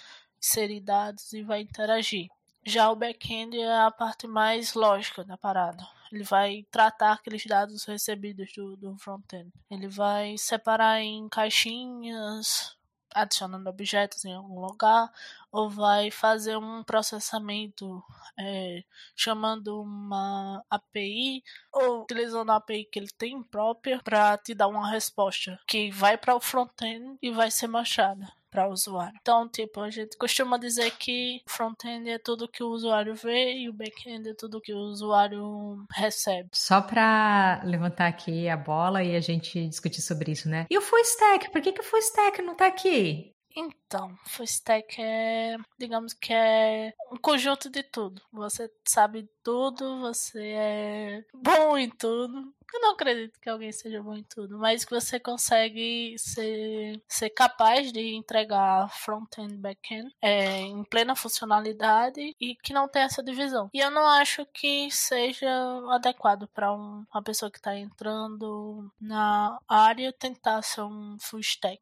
inserir dados e vai interagir. Já o back-end é a parte mais lógica da parada. Ele vai tratar aqueles dados recebidos do, do front-end. Ele vai separar em caixinhas, adicionando objetos em algum lugar, ou vai fazer um processamento é, chamando uma API ou utilizando a API que ele tem própria para te dar uma resposta que vai para o front-end e vai ser mostrada para o usuário. Então, tipo, a gente costuma dizer que o front-end é tudo que o usuário vê e o back-end é tudo que o usuário recebe. Só para levantar aqui a bola e a gente discutir sobre isso, né? E o full stack? Por que, que o full stack não tá aqui? Então, full stack é, digamos que é um conjunto de tudo. Você sabe tudo, você é bom em tudo. Eu não acredito que alguém seja bom em tudo, mas que você consegue ser, ser capaz de entregar front-end back-end é, em plena funcionalidade e que não tem essa divisão. E eu não acho que seja adequado para um, uma pessoa que está entrando na área tentar ser um full stack.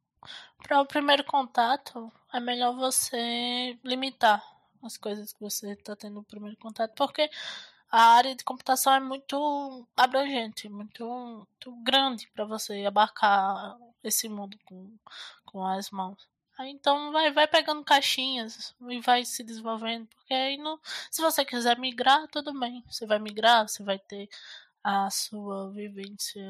Para o primeiro contato, é melhor você limitar as coisas que você está tendo no primeiro contato, porque a área de computação é muito abrangente, muito, muito grande para você abarcar esse mundo com, com as mãos. Aí, então vai, vai pegando caixinhas e vai se desenvolvendo, porque aí no, se você quiser migrar, tudo bem. Você vai migrar, você vai ter a sua vivência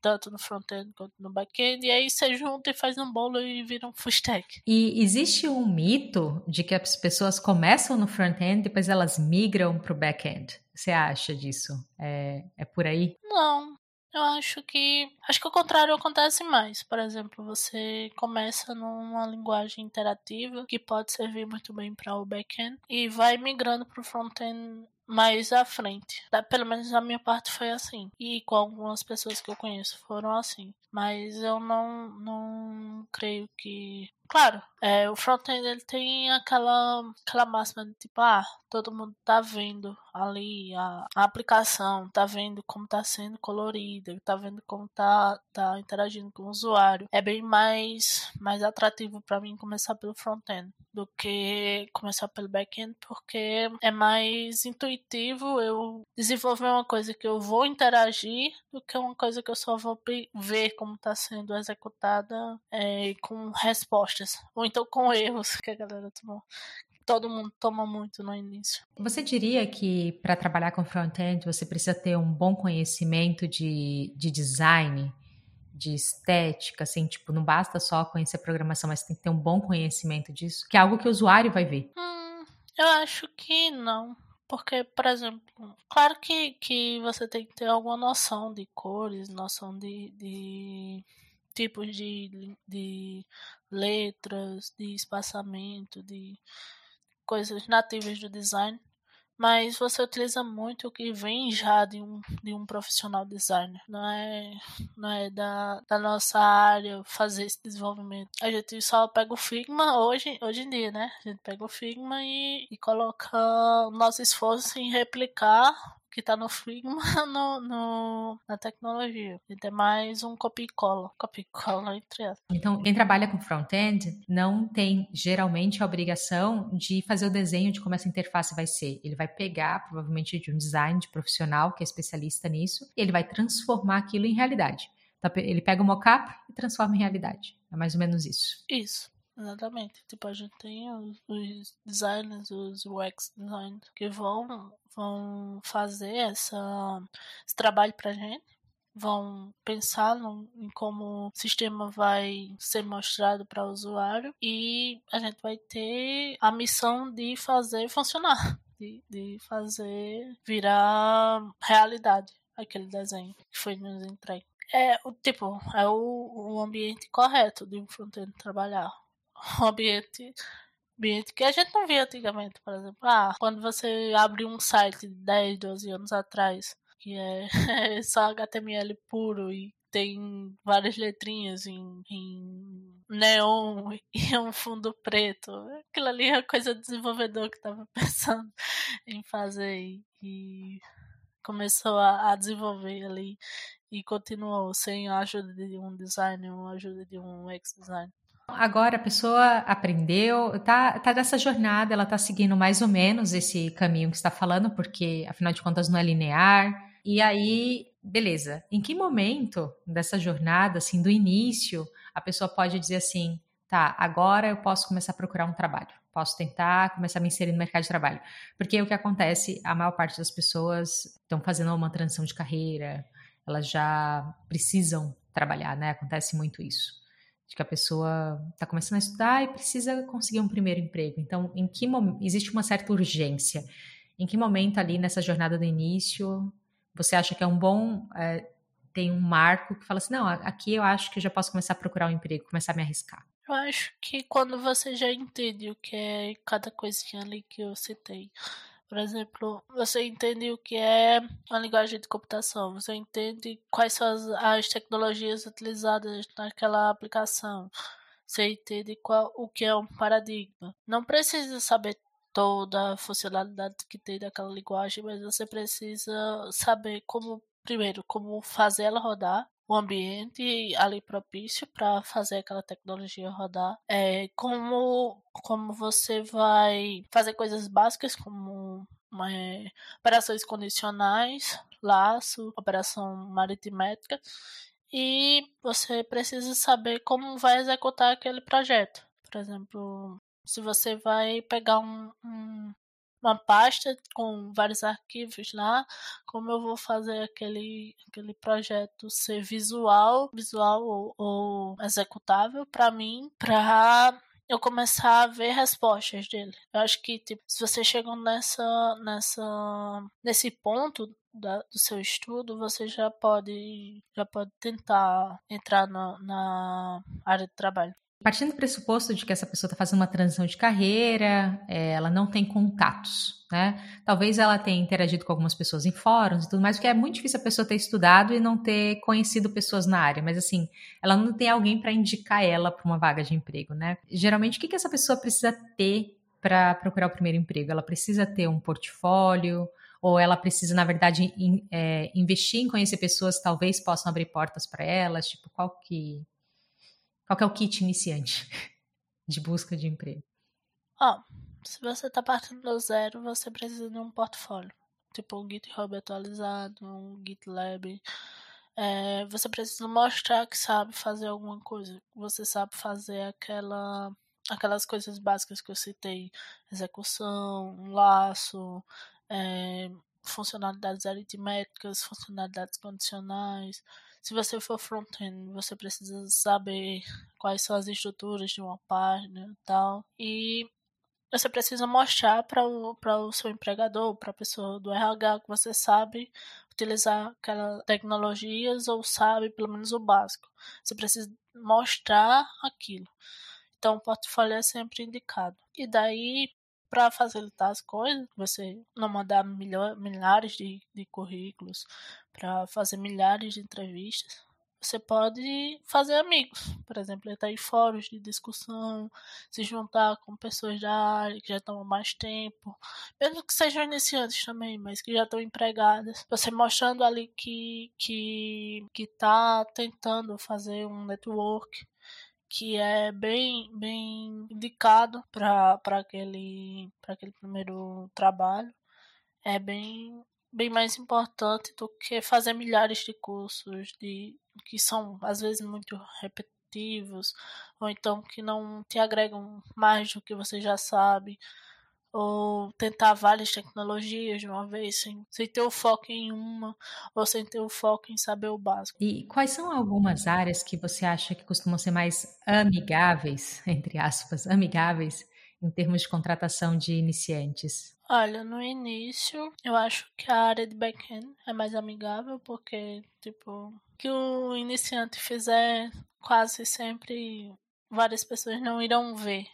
tanto no front-end quanto no back-end, e aí você junta e faz um bolo e vira um full stack. E existe um mito de que as pessoas começam no front-end e depois elas migram para o back-end. Você acha disso? É, é por aí? Não, eu acho que. Acho que o contrário acontece mais. Por exemplo, você começa numa linguagem interativa que pode servir muito bem para o back-end e vai migrando para o front-end mais à frente. Pelo menos a minha parte foi assim. E com algumas pessoas que eu conheço foram assim. Mas eu não, não creio que. Claro, é, o front-end ele tem aquela, aquela máxima de tipo, ah, todo mundo tá vendo ali a, a aplicação, tá vendo como tá sendo colorida, tá vendo como tá, tá interagindo com o usuário. É bem mais, mais atrativo para mim começar pelo front-end do que começar pelo back-end, porque é mais intuitivo eu desenvolver uma coisa que eu vou interagir do que uma coisa que eu só vou ver como está sendo executada é, com respostas, ou então com erros que a galera tomou todo mundo toma muito no início. Você diria que para trabalhar com front-end você precisa ter um bom conhecimento de, de design? de estética, assim, tipo, não basta só conhecer programação, mas tem que ter um bom conhecimento disso, que é algo que o usuário vai ver. Hum, eu acho que não. Porque, por exemplo, claro que, que você tem que ter alguma noção de cores, noção de, de tipos de, de letras, de espaçamento, de coisas nativas do design mas você utiliza muito o que vem já de um, de um profissional designer. Não é, não é da, da nossa área fazer esse desenvolvimento. A gente só pega o Figma hoje, hoje em dia, né? A gente pega o Figma e, e coloca o nosso esforço em replicar que está no Figma no, no, na tecnologia. Ele é mais um copy e cola. Copy e cola entre elas. Então, quem trabalha com front-end não tem geralmente a obrigação de fazer o desenho de como essa interface vai ser. Ele vai pegar, provavelmente, de um design de profissional que é especialista nisso, e ele vai transformar aquilo em realidade. Então, ele pega o mockup e transforma em realidade. É mais ou menos isso. Isso. Exatamente. Tipo, a gente tem os, os designers, os UX designers, que vão, vão fazer essa, esse trabalho pra gente. Vão pensar no, em como o sistema vai ser mostrado para o usuário e a gente vai ter a missão de fazer funcionar, de, de fazer virar realidade aquele desenho que foi nos entregue. É o tipo, é o, o ambiente correto de um front-end trabalhar um ambiente, ambiente que a gente não via antigamente, por exemplo. Ah, quando você abre um site de 10, 12 anos atrás, que é, é só HTML puro e tem várias letrinhas em, em, neon e um fundo preto. Aquilo ali é coisa do desenvolvedor que estava pensando em fazer e começou a, a, desenvolver ali e continuou sem a ajuda de um designer ou ajuda de um ex-designer. Agora a pessoa aprendeu, tá, tá nessa jornada, ela tá seguindo mais ou menos esse caminho que está falando, porque afinal de contas não é linear. E aí, beleza. Em que momento dessa jornada, assim, do início, a pessoa pode dizer assim, tá, agora eu posso começar a procurar um trabalho, posso tentar começar a me inserir no mercado de trabalho. Porque o que acontece, a maior parte das pessoas estão fazendo uma transição de carreira, elas já precisam trabalhar, né? Acontece muito isso de que a pessoa está começando a estudar e precisa conseguir um primeiro emprego. Então, em que existe uma certa urgência? Em que momento ali nessa jornada do início você acha que é um bom é, tem um marco que fala assim: não, aqui eu acho que eu já posso começar a procurar um emprego, começar a me arriscar? Eu acho que quando você já entende o que é cada coisinha ali que eu citei. Por exemplo, você entende o que é a linguagem de computação, você entende quais são as, as tecnologias utilizadas naquela aplicação, você entende qual, o que é um paradigma. Não precisa saber toda a funcionalidade que tem daquela linguagem, mas você precisa saber como, primeiro, como fazer ela rodar, o ambiente ali propício para fazer aquela tecnologia rodar. É, como, como você vai fazer coisas básicas como é, operações condicionais, laço, operação aritmética. E você precisa saber como vai executar aquele projeto. Por exemplo, se você vai pegar um, um uma pasta com vários arquivos lá, como eu vou fazer aquele, aquele projeto ser visual, visual ou, ou executável para mim, para eu começar a ver respostas dele. Eu acho que tipo, se você chegou nessa nessa nesse ponto da, do seu estudo, você já pode já pode tentar entrar na, na área de trabalho. Partindo do pressuposto de que essa pessoa está fazendo uma transição de carreira, é, ela não tem contatos, né? Talvez ela tenha interagido com algumas pessoas em fóruns e tudo mais, porque é muito difícil a pessoa ter estudado e não ter conhecido pessoas na área, mas assim, ela não tem alguém para indicar ela para uma vaga de emprego, né? Geralmente, o que, que essa pessoa precisa ter para procurar o primeiro emprego? Ela precisa ter um portfólio, ou ela precisa, na verdade, in, é, investir em conhecer pessoas que talvez possam abrir portas para elas? Tipo, qual que qual que é o kit iniciante de busca de emprego? Ó, oh, se você está partindo do zero, você precisa de um portfólio. Tipo um GitHub atualizado, um GitLab. É, você precisa mostrar que sabe fazer alguma coisa. Você sabe fazer aquela, aquelas coisas básicas que eu citei. Execução, um laço, é, funcionalidades aritméticas, funcionalidades condicionais. Se você for front-end, você precisa saber quais são as estruturas de uma página e tal. E você precisa mostrar para o, o seu empregador, para a pessoa do RH, que você sabe utilizar aquelas tecnologias ou sabe pelo menos o básico. Você precisa mostrar aquilo. Então, o portfólio é sempre indicado. E daí, para facilitar as coisas, você não mandar milhares de, de currículos para fazer milhares de entrevistas, você pode fazer amigos, por exemplo, entrar em fóruns de discussão, se juntar com pessoas da área que já estão há mais tempo, mesmo que sejam iniciantes também, mas que já estão empregadas. Você mostrando ali que que que está tentando fazer um network que é bem, bem indicado para aquele, aquele primeiro trabalho. É bem, bem mais importante do que fazer milhares de cursos de, que são às vezes muito repetitivos ou então que não te agregam mais do que você já sabe ou tentar várias tecnologias de uma vez, sem, sem ter o foco em uma, ou sem ter o foco em saber o básico. E quais são algumas áreas que você acha que costumam ser mais amigáveis, entre aspas, amigáveis, em termos de contratação de iniciantes? Olha, no início, eu acho que a área de back-end é mais amigável, porque, tipo, que o iniciante fizer, quase sempre várias pessoas não irão ver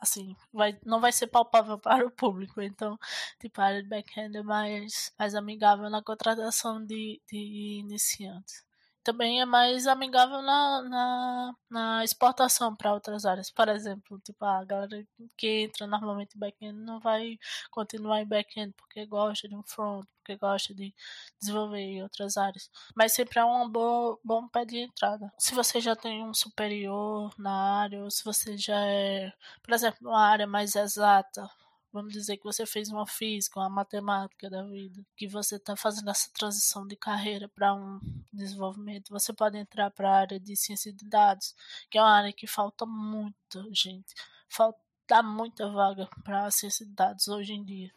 assim, vai, não vai ser palpável para o público. Então, tipo, a área de back-end é mais, mais amigável na contratação de, de iniciantes também é mais amigável na, na, na exportação para outras áreas. Por exemplo, tipo, a galera que entra normalmente em back-end não vai continuar em back-end porque gosta de um front, porque gosta de desenvolver em outras áreas. Mas sempre é um bom, bom pé de entrada. Se você já tem um superior na área, ou se você já é, por exemplo, uma área mais exata, vamos dizer que você fez uma física, uma matemática da vida, que você está fazendo essa transição de carreira para um desenvolvimento, você pode entrar para a área de ciência de dados, que é uma área que falta muita gente, falta muita vaga para a ciência de dados hoje em dia.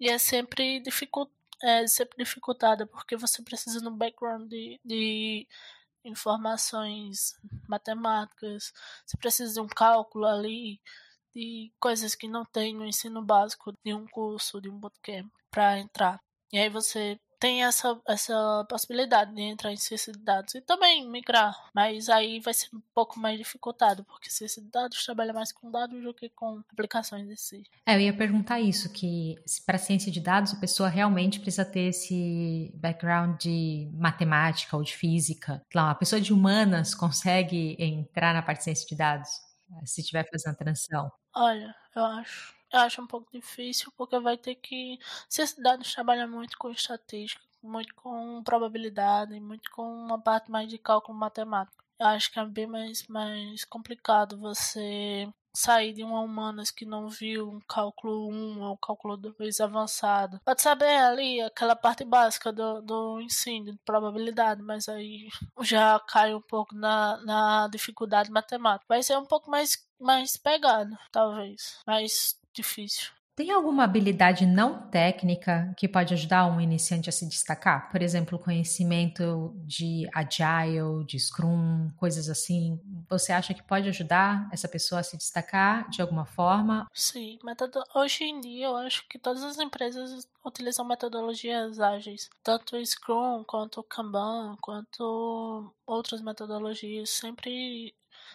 E é sempre, é sempre dificultada, porque você precisa no background de, de informações matemáticas, você precisa de um cálculo ali, de coisas que não tem no ensino básico de um curso, de um bootcamp, para entrar. E aí você tem essa, essa possibilidade de entrar em ciência de dados e também migrar, mas aí vai ser um pouco mais dificultado, porque ciência de dados trabalha mais com dados do que com aplicações em si. É, eu ia perguntar isso, que para ciência de dados a pessoa realmente precisa ter esse background de matemática ou de física. Claro, a pessoa de humanas consegue entrar na parte de ciência de dados, se estiver fazendo transição? Olha, eu acho eu acho um pouco difícil, porque vai ter que. Ciência trabalha muito com estatística, muito com probabilidade, muito com uma parte mais de cálculo matemático. Eu acho que é bem mais, mais complicado você sair de uma humanas que não viu um cálculo 1 ou cálculo 2 avançado. Pode saber ali aquela parte básica do, do ensino, de probabilidade, mas aí já cai um pouco na, na dificuldade matemática. Vai ser um pouco mais, mais pegado, talvez. Mais difícil. Tem alguma habilidade não técnica que pode ajudar um iniciante a se destacar? Por exemplo, conhecimento de Agile, de Scrum, coisas assim. Você acha que pode ajudar essa pessoa a se destacar de alguma forma? Sim, metodo... hoje em dia eu acho que todas as empresas utilizam metodologias ágeis, tanto Scrum quanto Kanban, quanto outras metodologias, sempre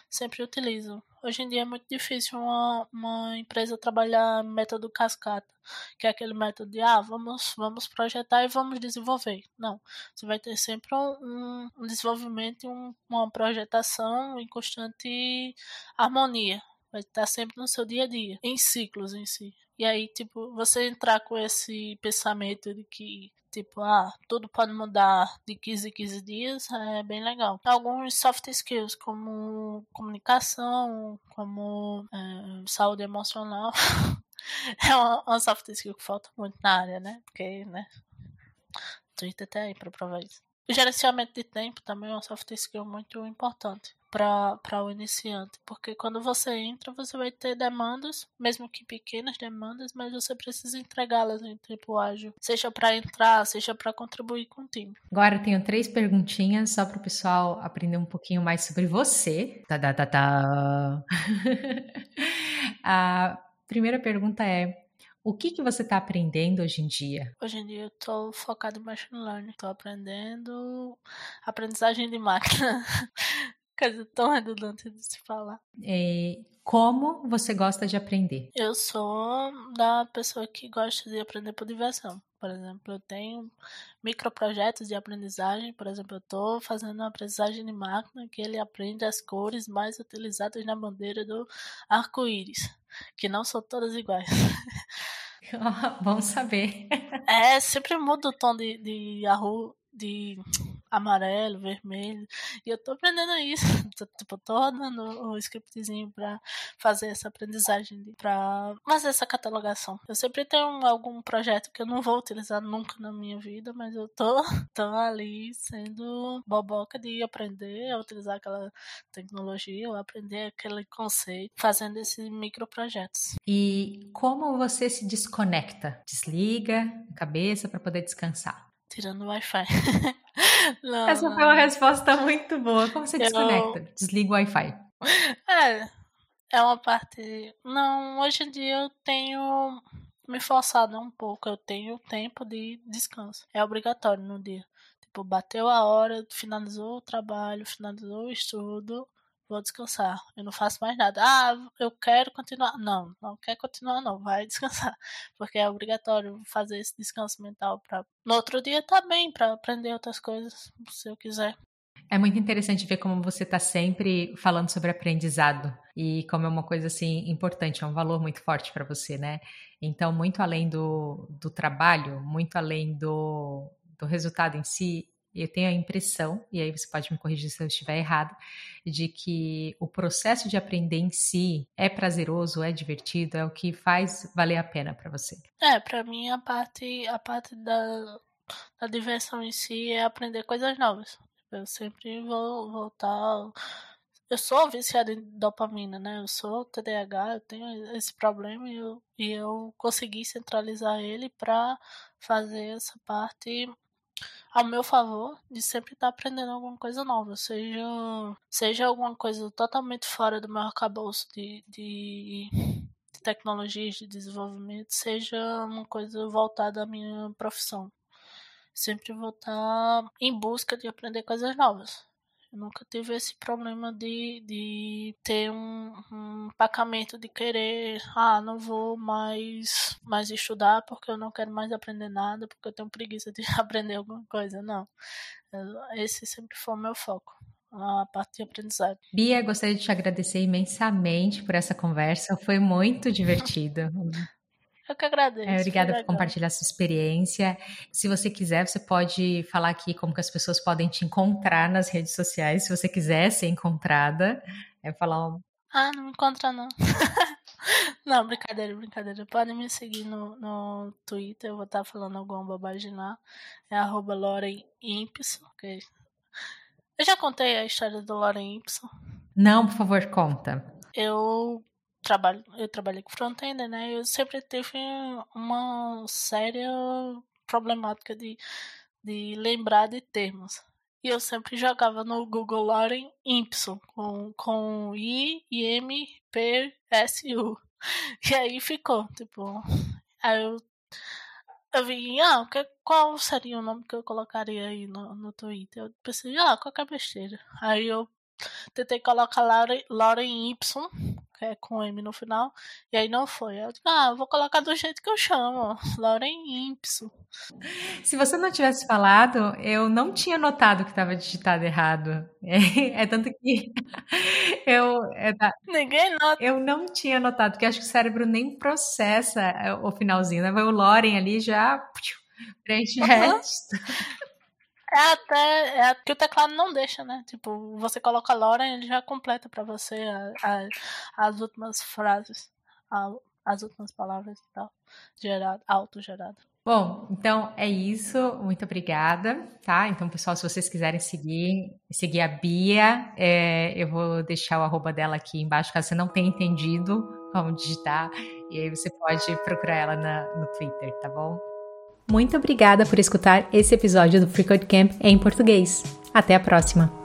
sempre utilizam. Hoje em dia é muito difícil uma, uma empresa trabalhar método cascata, que é aquele método de ah, vamos, vamos projetar e vamos desenvolver. Não. Você vai ter sempre um, um desenvolvimento e um, uma projetação em constante harmonia. Vai estar sempre no seu dia a dia, em ciclos em si. E aí, tipo, você entrar com esse pensamento de que Tipo, ah, tudo pode mudar de 15 em 15 dias, é bem legal. Alguns soft skills, como comunicação, como é, saúde emocional, é uma, uma, soft skill que falta muito na área, né? Porque, né? Twitter tá aí pra provar isso. O gerenciamento de tempo também é uma soft skill muito importante para o iniciante, porque quando você entra, você vai ter demandas, mesmo que pequenas demandas, mas você precisa entregá-las em tempo ágil, seja para entrar, seja para contribuir com o time. Agora eu tenho três perguntinhas só para o pessoal aprender um pouquinho mais sobre você. Tá, tá, tá, tá. A primeira pergunta é: o que, que você está aprendendo hoje em dia? Hoje em dia eu estou focado em machine learning. Estou aprendendo aprendizagem de máquina. Coisa tão redundante de se falar. É, como você gosta de aprender? Eu sou da pessoa que gosta de aprender por diversão. Por exemplo, eu tenho microprojetos de aprendizagem. Por exemplo, eu estou fazendo uma aprendizagem de máquina que ele aprende as cores mais utilizadas na bandeira do arco-íris, que não são todas iguais. Vamos saber. É, sempre muda o tom de, de, de amarelo, vermelho. E eu tô aprendendo isso. Tô, tipo, tô dando o scriptzinho pra fazer essa aprendizagem, pra fazer essa catalogação. Eu sempre tenho algum projeto que eu não vou utilizar nunca na minha vida, mas eu tô, tô ali sendo boboca de aprender a utilizar aquela tecnologia, ou aprender aquele conceito, fazendo esses microprojetos. E como você se desconecta? Desliga a cabeça para poder descansar? Tirando o Wi-Fi. não, Essa não. foi uma resposta muito boa. Como você eu... desconecta? Desliga o Wi-Fi. É, é uma parte. Não, hoje em dia eu tenho me forçado um pouco. Eu tenho tempo de descanso. É obrigatório no dia. Tipo, bateu a hora, finalizou o trabalho, finalizou o estudo vou descansar. Eu não faço mais nada. Ah, eu quero continuar. Não, não quer continuar, não. Vai descansar. Porque é obrigatório fazer esse descanso mental para no outro dia tá bem, para aprender outras coisas, se eu quiser. É muito interessante ver como você está sempre falando sobre aprendizado e como é uma coisa assim importante, é um valor muito forte para você, né? Então, muito além do, do trabalho, muito além do, do resultado em si, eu tenho a impressão, e aí você pode me corrigir se eu estiver errado, de que o processo de aprender em si é prazeroso, é divertido, é o que faz valer a pena para você. É, para mim a parte a parte da, da diversão em si é aprender coisas novas. Eu sempre vou voltar eu sou viciada em dopamina, né? Eu sou TDAH, eu tenho esse problema e eu, e eu consegui centralizar ele para fazer essa parte ao meu favor de sempre estar aprendendo alguma coisa nova, seja, seja alguma coisa totalmente fora do meu arcabouço de, de, de tecnologias de desenvolvimento, seja uma coisa voltada à minha profissão. sempre vou estar tá em busca de aprender coisas novas. Eu nunca tive esse problema de, de ter um, um pacamento de querer, ah, não vou mais, mais estudar porque eu não quero mais aprender nada, porque eu tenho preguiça de aprender alguma coisa. Não. Esse sempre foi o meu foco a parte de aprendizado. Bia, gostaria de te agradecer imensamente por essa conversa, foi muito divertido. Eu que agradeço. É, obrigada por compartilhar sua experiência. Se você quiser, você pode falar aqui como que as pessoas podem te encontrar nas redes sociais, se você quiser ser encontrada. É falar um... Ah, não me encontra não. não, brincadeira, brincadeira. Podem me seguir no, no Twitter, eu vou estar falando alguma bobagem lá. É arroba Loren Impson, okay? Eu já contei a história do Loren Impson. Não, por favor, conta. Eu trabalho, eu trabalhei com front-end, né? Eu sempre tive uma séria problemática de, de lembrar de termos. E eu sempre jogava no Google Loren Impson, com, com I, M, P, S, U. E aí ficou, tipo. Aí eu, eu vi, ah, que, qual seria o nome que eu colocaria aí no, no Twitter? Eu pensei, ah, qualquer besteira. Aí eu tentei colocar Lauren Y é com M no final, e aí não foi. Eu digo, ah, vou colocar do jeito que eu chamo, Lauren Impso. Se você não tivesse falado, eu não tinha notado que estava digitado errado. É, é, tanto que eu. É Ninguém nota. Eu não tinha notado, porque acho que o cérebro nem processa é, o finalzinho, né? Vai o Lauren ali já preenche o resto. É até é que o teclado não deixa, né? Tipo, você coloca Laura e ele já completa para você a, a, as últimas frases, a, as últimas palavras e tal, gerado, autogerado. Bom, então é isso. Muito obrigada, tá? Então, pessoal, se vocês quiserem seguir, seguir a Bia, é, eu vou deixar o arroba dela aqui embaixo, caso você não tenha entendido como digitar. E aí você pode procurar ela na, no Twitter, tá bom? Muito obrigada por escutar esse episódio do Free Code Camp em português. Até a próxima!